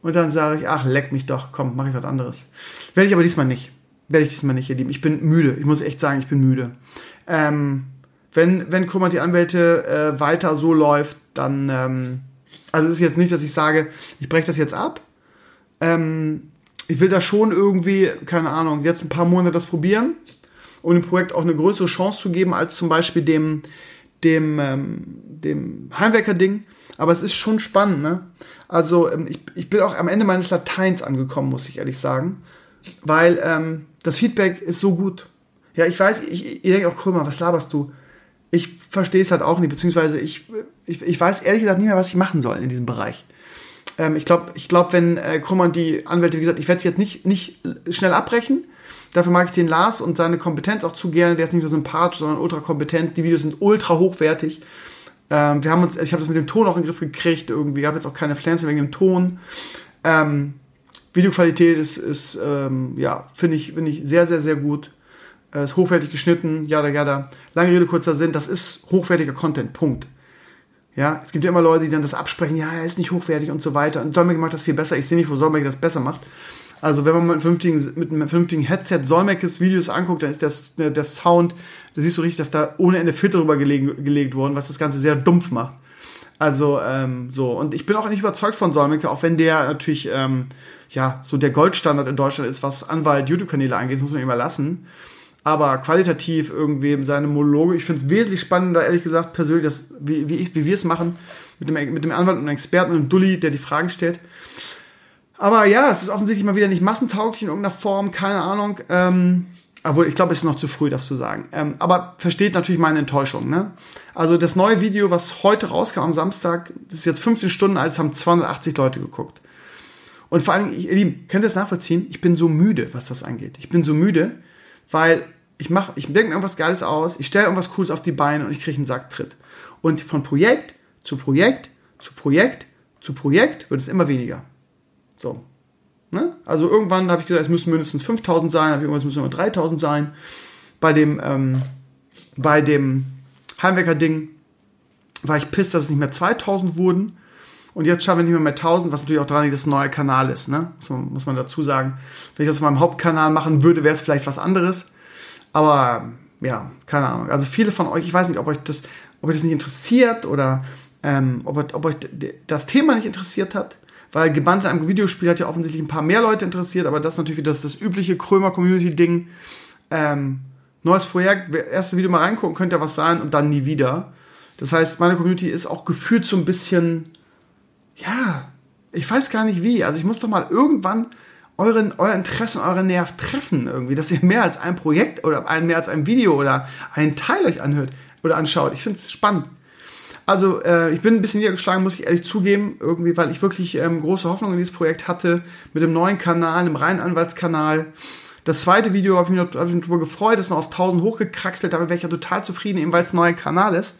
Und dann sage ich, ach, leck mich doch, komm, mache ich was anderes. Werde ich aber diesmal nicht. Werde ich diesmal nicht, ihr Lieben. Ich bin müde. Ich muss echt sagen, ich bin müde. Ähm, wenn, wenn Krummer die Anwälte äh, weiter so läuft, dann, ähm, also es ist jetzt nicht, dass ich sage, ich breche das jetzt ab. Ähm, ich will da schon irgendwie, keine Ahnung, jetzt ein paar Monate das probieren, um dem Projekt auch eine größere Chance zu geben, als zum Beispiel dem, dem, ähm, dem Heimwerker-Ding. Aber es ist schon spannend, ne? Also ähm, ich, ich bin auch am Ende meines Lateins angekommen, muss ich ehrlich sagen. Weil ähm, das Feedback ist so gut. Ja, ich weiß, ich, ich denke auch, Krömer, was laberst du? Ich verstehe es halt auch nicht, beziehungsweise ich, ich, ich weiß ehrlich gesagt nicht mehr, was ich machen soll in diesem Bereich. Ähm, ich glaube, ich glaub, wenn äh, und die Anwälte, wie gesagt, ich werde es jetzt nicht, nicht schnell abbrechen. Dafür mag ich den Lars und seine Kompetenz auch zu gerne. Der ist nicht nur sympathisch, sondern ultra kompetent. Die Videos sind ultra hochwertig. Ähm, wir haben uns, ich habe das mit dem Ton auch in den Griff gekriegt irgendwie. Ich habe jetzt auch keine Flans wegen dem Ton. Ähm, Videoqualität ist, ist ähm, ja, finde ich, finde ich sehr, sehr, sehr gut. Äh, ist hochwertig geschnitten, ja, ja, da. Lange Rede, kurzer Sinn, das ist hochwertiger Content, Punkt. Ja, es gibt ja immer Leute, die dann das absprechen, ja, er ist nicht hochwertig und so weiter. Und Solmecke macht das viel besser. Ich sehe nicht, wo Solmecke das besser macht. Also wenn man mit einem vernünftigen, mit einem vernünftigen Headset Solmeckes Videos anguckt, dann ist der, der Sound, da siehst du richtig, dass da ohne Ende Filter drüber gelegen, gelegt worden, was das Ganze sehr dumpf macht. Also ähm, so und ich bin auch nicht überzeugt von Solmecke, auch wenn der natürlich ähm, ja so der Goldstandard in Deutschland ist, was Anwalt YouTube-Kanäle angeht, das muss man ihm lassen. Aber qualitativ irgendwie seine Monologe, ich finde es wesentlich spannender, ehrlich gesagt, persönlich, das, wie, wie, wie wir es machen, mit dem, mit dem Anwalt und einem Experten und einem Dulli, der die Fragen stellt. Aber ja, es ist offensichtlich mal wieder nicht massentauglich in irgendeiner Form, keine Ahnung. Ähm, obwohl, ich glaube, es ist noch zu früh, das zu sagen. Ähm, aber versteht natürlich meine Enttäuschung. Ne? Also das neue Video, was heute rauskam am Samstag, das ist jetzt 15 Stunden alt, haben 280 Leute geguckt. Und vor allem, ihr Lieben, könnt ihr das nachvollziehen? Ich bin so müde, was das angeht. Ich bin so müde, weil ich mache, ich denke mir irgendwas Geiles aus, ich stelle irgendwas Cooles auf die Beine und ich kriege einen Sacktritt. Und von Projekt zu Projekt zu Projekt zu Projekt wird es immer weniger. So. Ne? Also irgendwann habe ich gesagt, es müssen mindestens 5000 sein, habe ich irgendwas müssen nur 3000 sein. Bei dem, ähm, bei dem Heimwecker-Ding war ich pisst, dass es nicht mehr 2000 wurden. Und jetzt schaffen wir nicht mehr mehr 1000, was natürlich auch daran liegt, dass es ein neuer Kanal ist. Ne? So muss man dazu sagen. Wenn ich das auf meinem Hauptkanal machen würde, wäre es vielleicht was anderes. Aber ja, keine Ahnung. Also viele von euch, ich weiß nicht, ob euch das, ob euch das nicht interessiert oder ähm, ob, ob euch das Thema nicht interessiert hat. Weil gebannt einem Videospiel hat ja offensichtlich ein paar mehr Leute interessiert, aber das ist natürlich das, das übliche Krömer-Community-Ding. Ähm, neues Projekt, erstes Video mal reingucken, könnte ja was sein und dann nie wieder. Das heißt, meine Community ist auch gefühlt so ein bisschen, ja, ich weiß gar nicht wie. Also ich muss doch mal irgendwann euren, euer Interesse und euren Nerv treffen irgendwie, dass ihr mehr als ein Projekt oder ein, mehr als ein Video oder einen Teil euch anhört oder anschaut. Ich finde es spannend. Also äh, ich bin ein bisschen niedergeschlagen, muss ich ehrlich zugeben, irgendwie, weil ich wirklich ähm, große Hoffnung in dieses Projekt hatte mit dem neuen Kanal, dem reinen Anwaltskanal. Das zweite Video habe ich mich, darüber gefreut, ist noch auf 1000 hochgekraxelt, damit wäre ich ja total zufrieden, eben weil es ein neuer Kanal ist.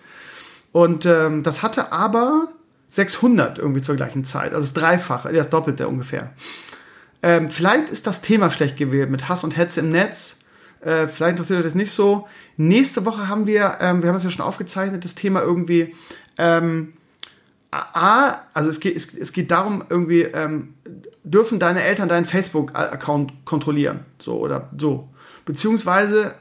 Und ähm, das hatte aber 600 irgendwie zur gleichen Zeit, also das Dreifache, das Doppelte ungefähr. Ähm, vielleicht ist das Thema schlecht gewählt mit Hass und Hetze im Netz. Äh, vielleicht interessiert euch das nicht so. Nächste Woche haben wir, ähm, wir haben das ja schon aufgezeichnet, das Thema irgendwie, ähm, A, also es geht, es, es geht darum, irgendwie, ähm, dürfen deine Eltern deinen Facebook-Account kontrollieren? So oder so. Beziehungsweise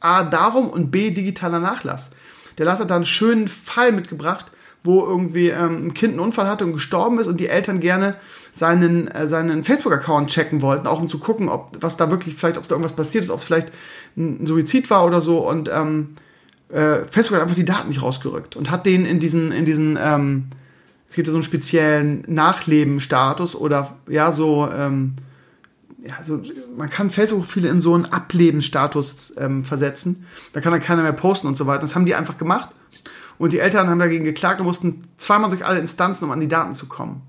A, darum und B, digitaler Nachlass. Der Lass hat da einen schönen Fall mitgebracht, wo irgendwie ähm, ein Kind einen Unfall hatte und gestorben ist und die Eltern gerne seinen, äh, seinen Facebook-Account checken wollten, auch um zu gucken, ob was da wirklich, vielleicht, ob da irgendwas passiert ist, ob es vielleicht ein Suizid war oder so. Und ähm, äh, Facebook hat einfach die Daten nicht rausgerückt und hat den in diesen, in diesen, ähm, es gibt ja so einen speziellen Nachleben-Status oder ja, so, ähm, ja, so, man kann Facebook-Profile in so einen Ablebensstatus ähm, versetzen. Da kann dann keiner mehr posten und so weiter. Das haben die einfach gemacht. Und die Eltern haben dagegen geklagt und mussten zweimal durch alle Instanzen, um an die Daten zu kommen.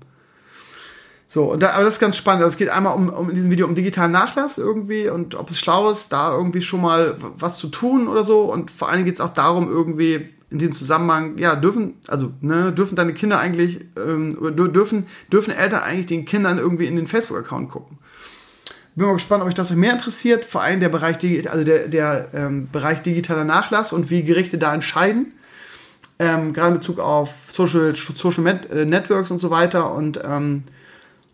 So, da, aber das ist ganz spannend. Also es geht einmal um, um in diesem Video um digitalen Nachlass irgendwie und ob es schlau ist, da irgendwie schon mal was zu tun oder so. Und vor allen Dingen geht es auch darum, irgendwie in diesem Zusammenhang, ja, dürfen, also, ne, dürfen deine Kinder eigentlich, ähm, dürfen, dürfen Eltern eigentlich den Kindern irgendwie in den Facebook-Account gucken. Bin mal gespannt, ob euch das mehr interessiert. Vor allem der Bereich, also der, der ähm, Bereich digitaler Nachlass und wie Gerichte da entscheiden ähm, gerade in Bezug auf Social, Social Met äh, Networks und so weiter und, ähm,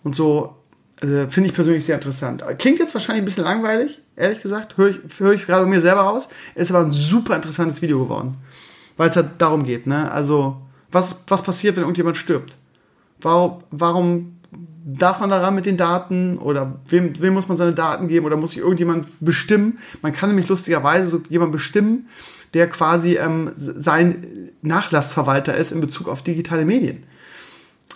und so, also, finde ich persönlich sehr interessant. Klingt jetzt wahrscheinlich ein bisschen langweilig, ehrlich gesagt, höre ich, hör ich gerade mir selber raus. Ist aber ein super interessantes Video geworden, weil es halt darum geht, ne? Also, was, was passiert, wenn irgendjemand stirbt? Warum, warum darf man daran mit den Daten oder wem, wem muss man seine Daten geben oder muss sich irgendjemand bestimmen? Man kann nämlich lustigerweise so jemand bestimmen, der quasi ähm, sein Nachlassverwalter ist in Bezug auf digitale Medien.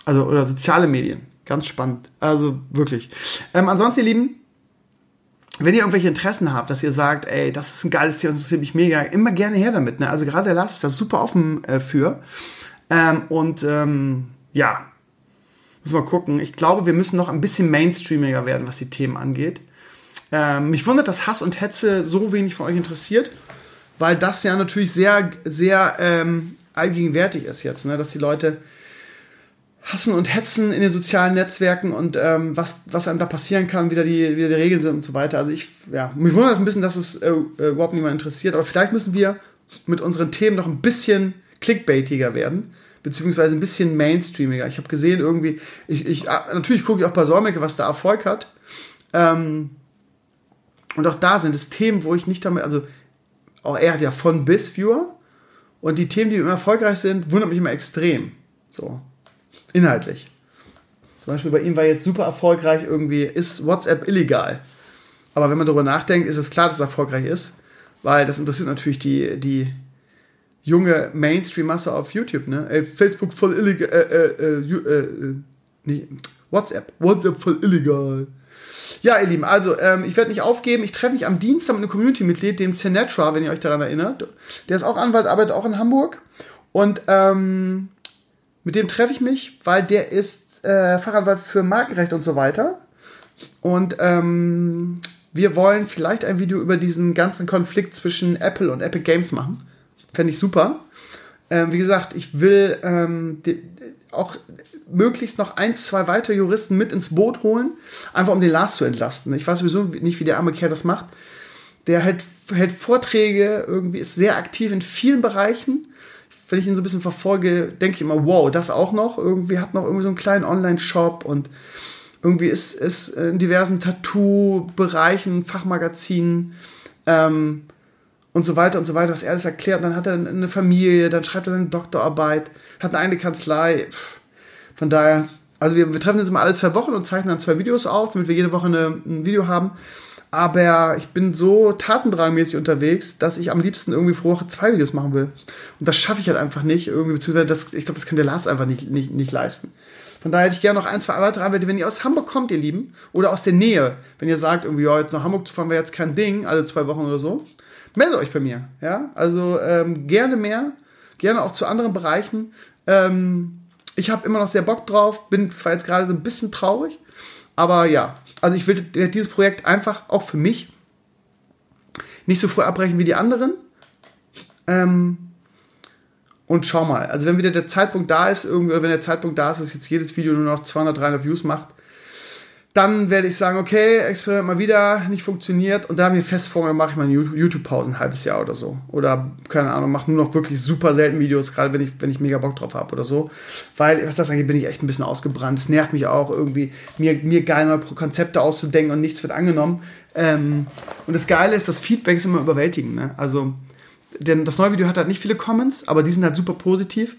Also, oder soziale Medien. Ganz spannend. Also, wirklich. Ähm, ansonsten, ihr Lieben, wenn ihr irgendwelche Interessen habt, dass ihr sagt, ey, das ist ein geiles Thema, das interessiert mich mega, immer gerne her damit. Ne? Also gerade der Lars ist da super offen äh, für. Ähm, und ähm, ja, müssen wir gucken. Ich glaube, wir müssen noch ein bisschen mainstreamiger werden, was die Themen angeht. Ähm, mich wundert, dass Hass und Hetze so wenig von euch interessiert weil das ja natürlich sehr, sehr ähm, allgegenwärtig ist jetzt, ne? dass die Leute hassen und hetzen in den sozialen Netzwerken und ähm, was, was einem da passieren kann, wie da die, wie da die Regeln sind und so weiter. Also ich, ja, mich wundert es ein bisschen, dass es äh, äh, überhaupt niemand interessiert, aber vielleicht müssen wir mit unseren Themen noch ein bisschen clickbaitiger werden, beziehungsweise ein bisschen mainstreamiger. Ich habe gesehen irgendwie, ich, ich ah, natürlich gucke ich auch bei Solmecke, was da Erfolg hat. Ähm, und auch da sind es Themen, wo ich nicht damit, also auch er hat ja von bis Viewer. Und die Themen, die immer erfolgreich sind, wundert mich immer extrem. So. Inhaltlich. Zum Beispiel bei ihm war jetzt super erfolgreich irgendwie, ist WhatsApp illegal? Aber wenn man darüber nachdenkt, ist es klar, dass es erfolgreich ist, weil das interessiert natürlich die, die junge Mainstream-Masse auf YouTube, ne? Ey, Facebook voll illegal, äh, äh, äh, äh, nicht, WhatsApp, WhatsApp voll illegal. Ja, ihr Lieben, also ähm, ich werde nicht aufgeben. Ich treffe mich am Dienstag mit einem Community-Mitglied, dem Sinatra, wenn ihr euch daran erinnert. Der ist auch Anwalt, arbeitet auch in Hamburg. Und ähm, mit dem treffe ich mich, weil der ist äh, Fachanwalt für Markenrecht und so weiter. Und ähm, wir wollen vielleicht ein Video über diesen ganzen Konflikt zwischen Apple und Epic Games machen. Fände ich super. Ähm, wie gesagt, ich will ähm, auch möglichst noch ein, zwei weitere Juristen mit ins Boot holen, einfach um den Lars zu entlasten. Ich weiß sowieso nicht, wie der arme Kerl das macht. Der hält, hält Vorträge, irgendwie ist sehr aktiv in vielen Bereichen. Wenn ich ihn so ein bisschen verfolge, denke ich immer, wow, das auch noch. Irgendwie hat noch irgendwie so einen kleinen Online-Shop und irgendwie ist, ist in diversen Tattoo-Bereichen, Fachmagazinen. Ähm, und so weiter und so weiter, was er alles erklärt. Dann hat er eine Familie, dann schreibt er seine Doktorarbeit, hat eine Kanzlei. Von daher, also wir, wir treffen uns immer alle zwei Wochen und zeichnen dann zwei Videos auf, damit wir jede Woche eine, ein Video haben. Aber ich bin so tatendrangmäßig unterwegs, dass ich am liebsten irgendwie pro Woche zwei Videos machen will. Und das schaffe ich halt einfach nicht. Irgendwie, beziehungsweise das, ich glaube, das kann der Lars einfach nicht, nicht, nicht leisten. Von daher hätte ich gerne noch ein, zwei weitere Anwälte. Wenn ihr aus Hamburg kommt, ihr Lieben, oder aus der Nähe, wenn ihr sagt, irgendwie, ja, jetzt nach Hamburg zu fahren wäre jetzt kein Ding, alle zwei Wochen oder so, meldet euch bei mir. Ja, also ähm, gerne mehr, gerne auch zu anderen Bereichen. Ähm, ich habe immer noch sehr Bock drauf, bin zwar jetzt gerade so ein bisschen traurig, aber ja, also ich will dieses Projekt einfach auch für mich nicht so früh abbrechen wie die anderen. Ähm, und schau mal, also wenn wieder der Zeitpunkt da ist, irgendwie, wenn der Zeitpunkt da ist, dass jetzt jedes Video nur noch 200, 300 Views macht, dann werde ich sagen, okay, Experiment mal wieder, nicht funktioniert. Und da haben wir fest vorgenommen, mache ich mal eine YouTube-Pause ein halbes Jahr oder so. Oder, keine Ahnung, mache nur noch wirklich super selten Videos, gerade wenn ich, wenn ich mega Bock drauf habe oder so. Weil, was das angeht, bin ich echt ein bisschen ausgebrannt. Es nervt mich auch irgendwie, mir, mir geil neue Konzepte auszudenken und nichts wird angenommen. Ähm, und das Geile ist, das Feedback ist immer überwältigend. Ne? Also, denn das neue Video hat halt nicht viele Comments, aber die sind halt super positiv.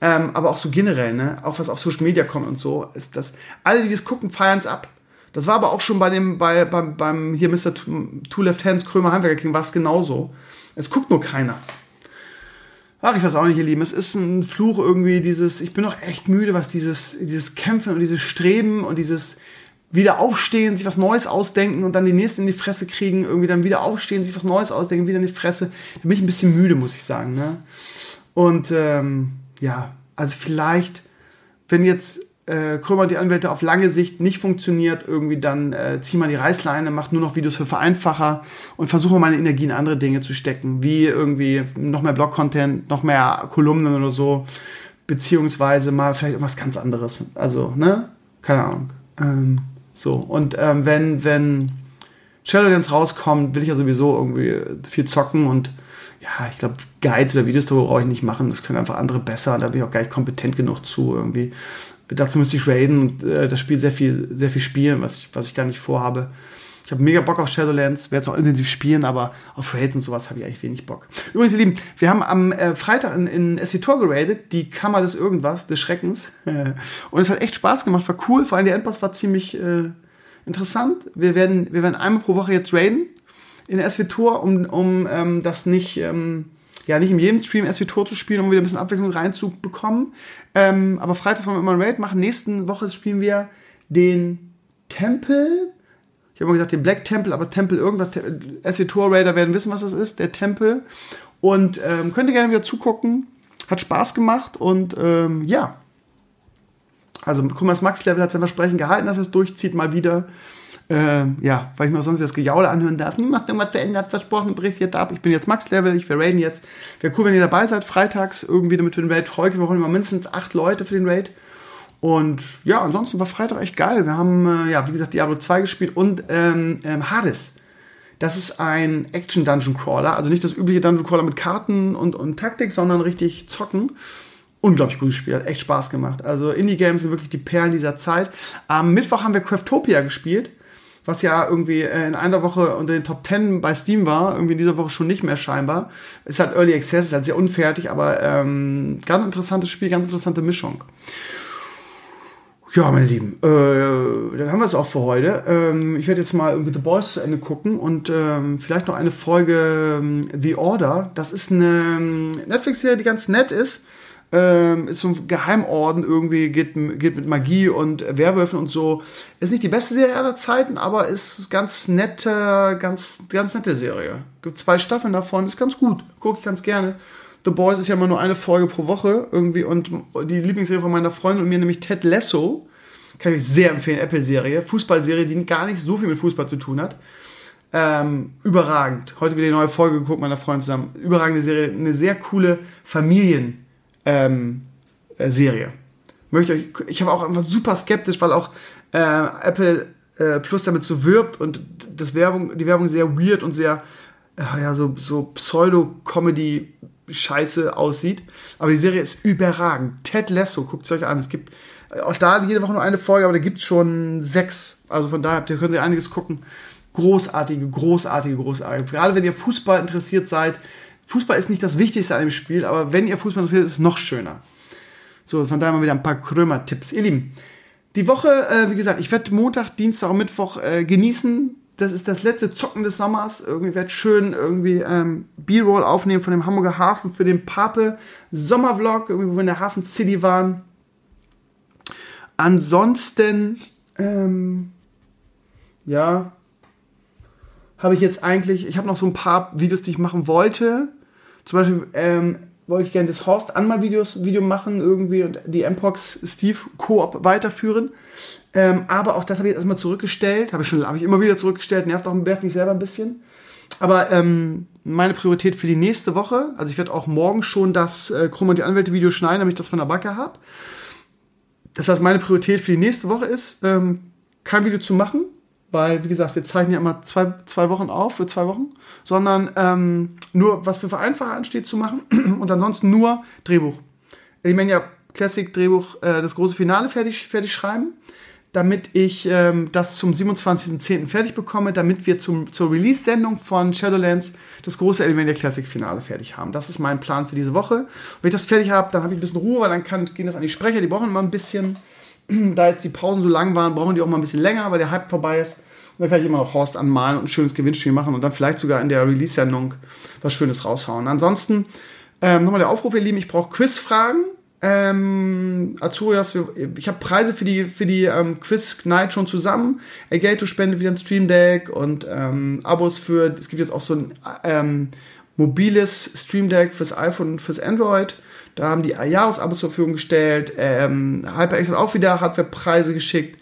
Ähm, aber auch so generell, ne? Auch was auf Social Media kommt und so, ist das. Alle, die das gucken, feiern es ab. Das war aber auch schon bei dem, bei, beim, beim hier Mr. Two Left Hands Krömer Heimwerker King war es genauso. Es guckt nur keiner. Ach, ich weiß auch nicht, ihr Lieben. Es ist ein Fluch irgendwie, dieses, ich bin doch echt müde, was dieses, dieses Kämpfen und dieses Streben und dieses wieder aufstehen, sich was Neues ausdenken und dann die nächsten in die Fresse kriegen, irgendwie dann wieder aufstehen, sich was Neues ausdenken, wieder in die Fresse. Da bin ich ein bisschen müde, muss ich sagen. Ne? Und ähm, ja, also vielleicht, wenn jetzt äh, Krömer die Anwälte auf lange Sicht nicht funktioniert, irgendwie dann äh, zieh mal die Reißleine, mach nur noch Videos für Vereinfacher und versuche meine Energie in andere Dinge zu stecken, wie irgendwie noch mehr Blog-Content, noch mehr Kolumnen oder so, beziehungsweise mal vielleicht irgendwas ganz anderes. Also, ne? Keine Ahnung. Ähm, so, und ähm, wenn, wenn Shadowlands rauskommt, will ich ja sowieso irgendwie viel zocken und ja, ich glaube, Guides oder Videos brauche ich nicht machen. Das können einfach andere besser. Da bin ich auch gar nicht kompetent genug zu irgendwie. Dazu müsste ich raiden und äh, das Spiel sehr viel, sehr viel spielen, was ich, was ich gar nicht vorhabe. Ich habe mega Bock auf Shadowlands, werde es auch intensiv spieben, aber auf Raids und sowas habe ich eigentlich wenig Bock. Übrigens, ihr Lieben, wir haben am äh, Freitag in, in SWTOR geradet, die Kammer des Irgendwas, des Schreckens. [LAUGHS] und es hat echt Spaß gemacht, war cool, vor allem der Endboss war ziemlich äh, interessant. Wir werden, wir werden einmal pro Woche jetzt raiden in SWTOR, um, um ähm, das nicht. Ähm, ja, nicht in jedem Stream SW-Tor zu spielen, um wieder ein bisschen Abwechslung reinzubekommen. Ähm, aber freitags wollen wir immer ein Raid machen. Nächsten Woche spielen wir den Tempel. Ich habe immer gesagt, den Black Temple, aber Tempel irgendwas. SW-Tor Raider werden wissen, was das ist, der Tempel. Und ähm, könnt ihr gerne wieder zugucken. Hat Spaß gemacht und ähm, ja. Also, guck mal, das Max-Level hat sein Versprechen gehalten, dass es durchzieht, mal wieder. Ähm, ja, weil ich mir sonst das Gejaule anhören darf. Niemand hat irgendwas verändert, versprochen, brichst jetzt ab. Ich bin jetzt Max-Level, ich will raiden jetzt. Wäre cool, wenn ihr dabei seid, freitags irgendwie, damit wir den Raid freuen. Wir brauchen immer mindestens acht Leute für den Raid. Und ja, ansonsten war Freitag echt geil. Wir haben, äh, ja, wie gesagt, Diablo 2 gespielt und ähm, ähm, Hades. Das ist ein Action-Dungeon-Crawler. Also nicht das übliche Dungeon-Crawler mit Karten und, und Taktik, sondern richtig zocken unglaublich gutes Spiel, hat echt Spaß gemacht. Also Indie-Games sind wirklich die Perlen dieser Zeit. Am Mittwoch haben wir Craftopia gespielt was ja irgendwie äh, in einer Woche unter den Top 10 bei Steam war, irgendwie in dieser Woche schon nicht mehr scheinbar. Ist halt Early Access, ist halt sehr unfertig, aber ähm, ganz interessantes Spiel, ganz interessante Mischung. Ja, meine Lieben, äh, dann haben wir es auch für heute. Ähm, ich werde jetzt mal irgendwie The Boys zu Ende gucken und ähm, vielleicht noch eine Folge ähm, The Order. Das ist eine ähm, Netflix-Serie, die ganz nett ist ähm, ist so ein Geheimorden irgendwie, geht, geht mit Magie und Werwölfen und so. Ist nicht die beste Serie aller Zeiten, aber ist ganz nette, ganz, ganz nette Serie. Gibt zwei Staffeln davon, ist ganz gut. Gucke ich ganz gerne. The Boys ist ja immer nur eine Folge pro Woche irgendwie und die Lieblingsserie von meiner Freundin und mir, nämlich Ted Lasso, kann ich sehr empfehlen, Apple-Serie, Fußballserie, die gar nicht so viel mit Fußball zu tun hat. Ähm, überragend. Heute wieder eine neue Folge geguckt, meiner Freundin zusammen. Überragende Serie, eine sehr coole Familien- ähm, äh, Serie. Möchte euch, ich habe auch einfach super skeptisch, weil auch äh, Apple äh, Plus damit so wirbt und das Werbung, die Werbung sehr weird und sehr äh, ja, so, so Pseudo-Comedy-Scheiße aussieht. Aber die Serie ist überragend. Ted Lasso, guckt es euch an. Es gibt äh, auch da jede Woche nur eine Folge, aber da gibt es schon sechs. Also von daher könnt ihr einiges gucken. großartige, großartige, großartige. Gerade wenn ihr Fußball interessiert seid. Fußball ist nicht das Wichtigste an dem Spiel, aber wenn ihr Fußball interessiert, ist es noch schöner. So, von daher mal wieder ein paar Krömer-Tipps. Ihr Lieben, die Woche, äh, wie gesagt, ich werde Montag, Dienstag und Mittwoch äh, genießen. Das ist das letzte Zocken des Sommers. Irgendwie werde schön irgendwie ähm, B-Roll aufnehmen von dem Hamburger Hafen für den Pape Sommervlog, wo wir in der Hafen City waren. Ansonsten, ähm, ja, habe ich jetzt eigentlich, ich habe noch so ein paar Videos, die ich machen wollte. Zum Beispiel ähm, wollte ich gerne das Horst Anmal Videos Video machen irgendwie und die Mpox Steve Koop weiterführen. Ähm, aber auch das habe ich jetzt erstmal zurückgestellt. Habe ich schon, habe ich immer wieder zurückgestellt. Nervt auch nervt mich selber ein bisschen. Aber ähm, meine Priorität für die nächste Woche, also ich werde auch morgen schon das äh, Chrom und die Anwälte Video schneiden, damit ich das von der Backe habe. Das heißt, meine Priorität für die nächste Woche ist, ähm, kein Video zu machen, weil, wie gesagt, wir zeichnen ja immer zwei, zwei Wochen auf, für zwei Wochen, sondern ähm, nur, was für Vereinfacher ansteht, zu machen [CLEARS THROAT] und ansonsten nur Drehbuch. Elimania Classic Drehbuch, äh, das große Finale fertig, fertig schreiben, damit ich ähm, das zum 27.10. fertig bekomme, damit wir zum, zur Release-Sendung von Shadowlands das große Elimania Classic Finale fertig haben. Das ist mein Plan für diese Woche. wenn ich das fertig habe, dann habe ich ein bisschen Ruhe, weil dann kann, gehen das an die Sprecher, die brauchen immer ein bisschen [CLEARS THROAT] da jetzt die Pausen so lang waren, brauchen die auch mal ein bisschen länger, weil der Hype vorbei ist. Und dann kann ich immer noch Horst anmalen und ein schönes Gewinnspiel machen und dann vielleicht sogar in der Release-Sendung was Schönes raushauen. Ansonsten ähm, nochmal der Aufruf, ihr Lieben, ich brauche Quizfragen. Ähm, Azurias, ich habe Preise für die, für die ähm, Quiz Night schon zusammen. Elgato spendet wieder ein Stream Deck und ähm, Abos für, es gibt jetzt auch so ein ähm, mobiles Stream Deck fürs iPhone und fürs Android. Da haben die Jahresabos zur Verfügung gestellt. Ähm, HyperX hat auch wieder Hardwarepreise geschickt.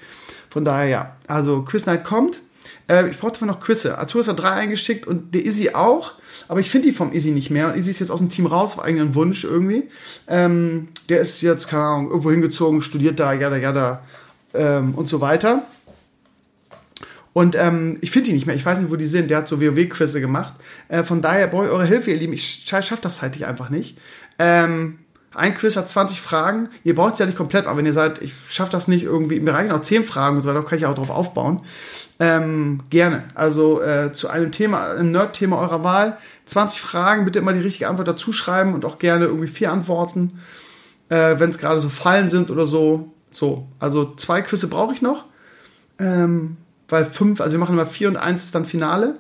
Von daher ja. Also Quiz Night kommt. Äh, ich brauche dafür noch Quizze. Arthur hat drei eingeschickt und der Izzy auch. Aber ich finde die vom Izzy nicht mehr. Und Izzy ist jetzt aus dem Team raus, eigentlich ein Wunsch irgendwie. Ähm, der ist jetzt, keine Ahnung, irgendwo hingezogen, studiert da, ja, ja, da ähm, und so weiter. Und ähm, ich finde die nicht mehr. Ich weiß nicht, wo die sind. Der hat so WoW-Quizze gemacht. Äh, von daher brauche ich eure Hilfe, ihr Lieben. Ich schaffe das zeitlich einfach nicht. Ähm, ein Quiz hat 20 Fragen. Ihr braucht es ja nicht komplett, aber wenn ihr seid, ich schaffe das nicht irgendwie, mir reichen auch 10 Fragen und so weiter, kann ich auch drauf aufbauen. Ähm, gerne. Also äh, zu einem Thema, einem Nerd-Thema eurer Wahl. 20 Fragen, bitte immer die richtige Antwort dazu schreiben und auch gerne irgendwie vier Antworten, äh, wenn es gerade so Fallen sind oder so. So, also zwei Quizze brauche ich noch. Ähm, weil fünf, also wir machen immer vier und eins ist dann Finale.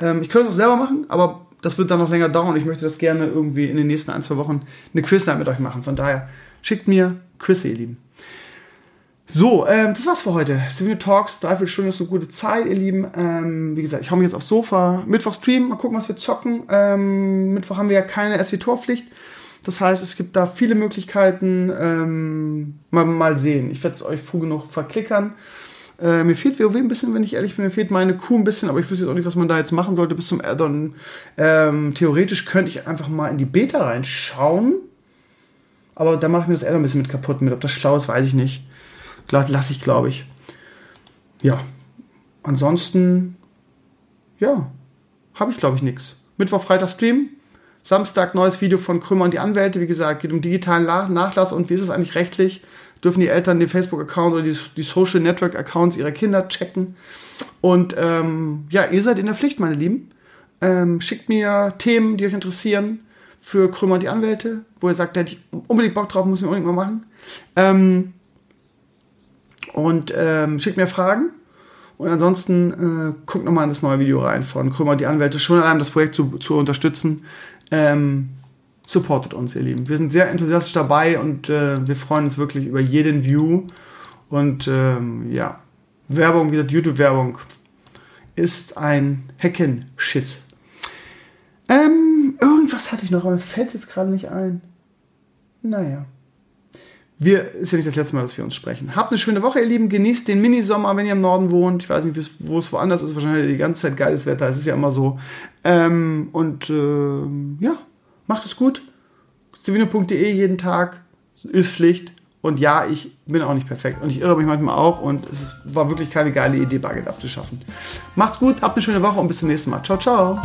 Ähm, ich könnte es auch selber machen, aber das wird dann noch länger dauern. Ich möchte das gerne irgendwie in den nächsten ein, zwei Wochen eine Quiznight mit euch machen. Von daher schickt mir Quizze, ihr Lieben. So, ähm, das war's für heute. Civil Talks, dreiviertel Stunde ist eine gute Zeit, ihr Lieben. Ähm, wie gesagt, ich hau mich jetzt aufs Sofa. Mittwoch Stream, mal gucken, was wir zocken. Ähm, Mittwoch haben wir ja keine SW-Torpflicht. Das heißt, es gibt da viele Möglichkeiten. Ähm, mal, mal sehen. Ich werde es euch früh genug verklickern. Äh, mir fehlt WoW ein bisschen, wenn ich ehrlich bin. Mir fehlt meine Kuh ein bisschen, aber ich wüsste jetzt auch nicht, was man da jetzt machen sollte bis zum Addon. Ähm, theoretisch könnte ich einfach mal in die Beta reinschauen. Aber da mache ich mir das Addon ein bisschen mit kaputt mit. Ob das schlau ist, weiß ich nicht. Lasse ich, glaube ich. Ja. Ansonsten, ja, habe ich, glaube ich, nichts. Mittwoch, Freitag Stream. Samstag neues Video von Krümmer und die Anwälte. Wie gesagt, geht um digitalen Nachlass und wie ist es eigentlich rechtlich dürfen die Eltern den Facebook-Account oder die, die, Social Network-Accounts ihrer Kinder checken. Und ähm, ja, ihr seid in der Pflicht, meine Lieben. Ähm, schickt mir Themen, die euch interessieren für Krümmer und die Anwälte, wo ihr sagt, da hätte ich unbedingt Bock drauf, muss ich unbedingt mal machen. Ähm, und ähm, schickt mir Fragen. Und ansonsten äh, guckt nochmal in das neue Video rein von Krümmer und die Anwälte, schon allein das Projekt zu, zu unterstützen. Ähm, supportet uns, ihr Lieben. Wir sind sehr enthusiastisch dabei und äh, wir freuen uns wirklich über jeden View. Und ähm, ja, Werbung, wie gesagt, YouTube-Werbung ist ein Heckenschiss. Ähm, irgendwas hatte ich noch, aber fällt jetzt gerade nicht ein. Naja. Wir, ist ja nicht das letzte Mal, dass wir uns sprechen. Habt eine schöne Woche, ihr Lieben. Genießt den Minisommer, wenn ihr im Norden wohnt. Ich weiß nicht, wo es woanders ist. Wahrscheinlich die ganze Zeit geiles Wetter. Es ist ja immer so. Ähm, und äh, ja, Macht es gut. Civino.de jeden Tag ist Pflicht. Und ja, ich bin auch nicht perfekt. Und ich irre mich manchmal auch. Und es war wirklich keine geile Idee, Bargeld abzuschaffen. Macht's gut, habt eine schöne Woche und bis zum nächsten Mal. Ciao, ciao.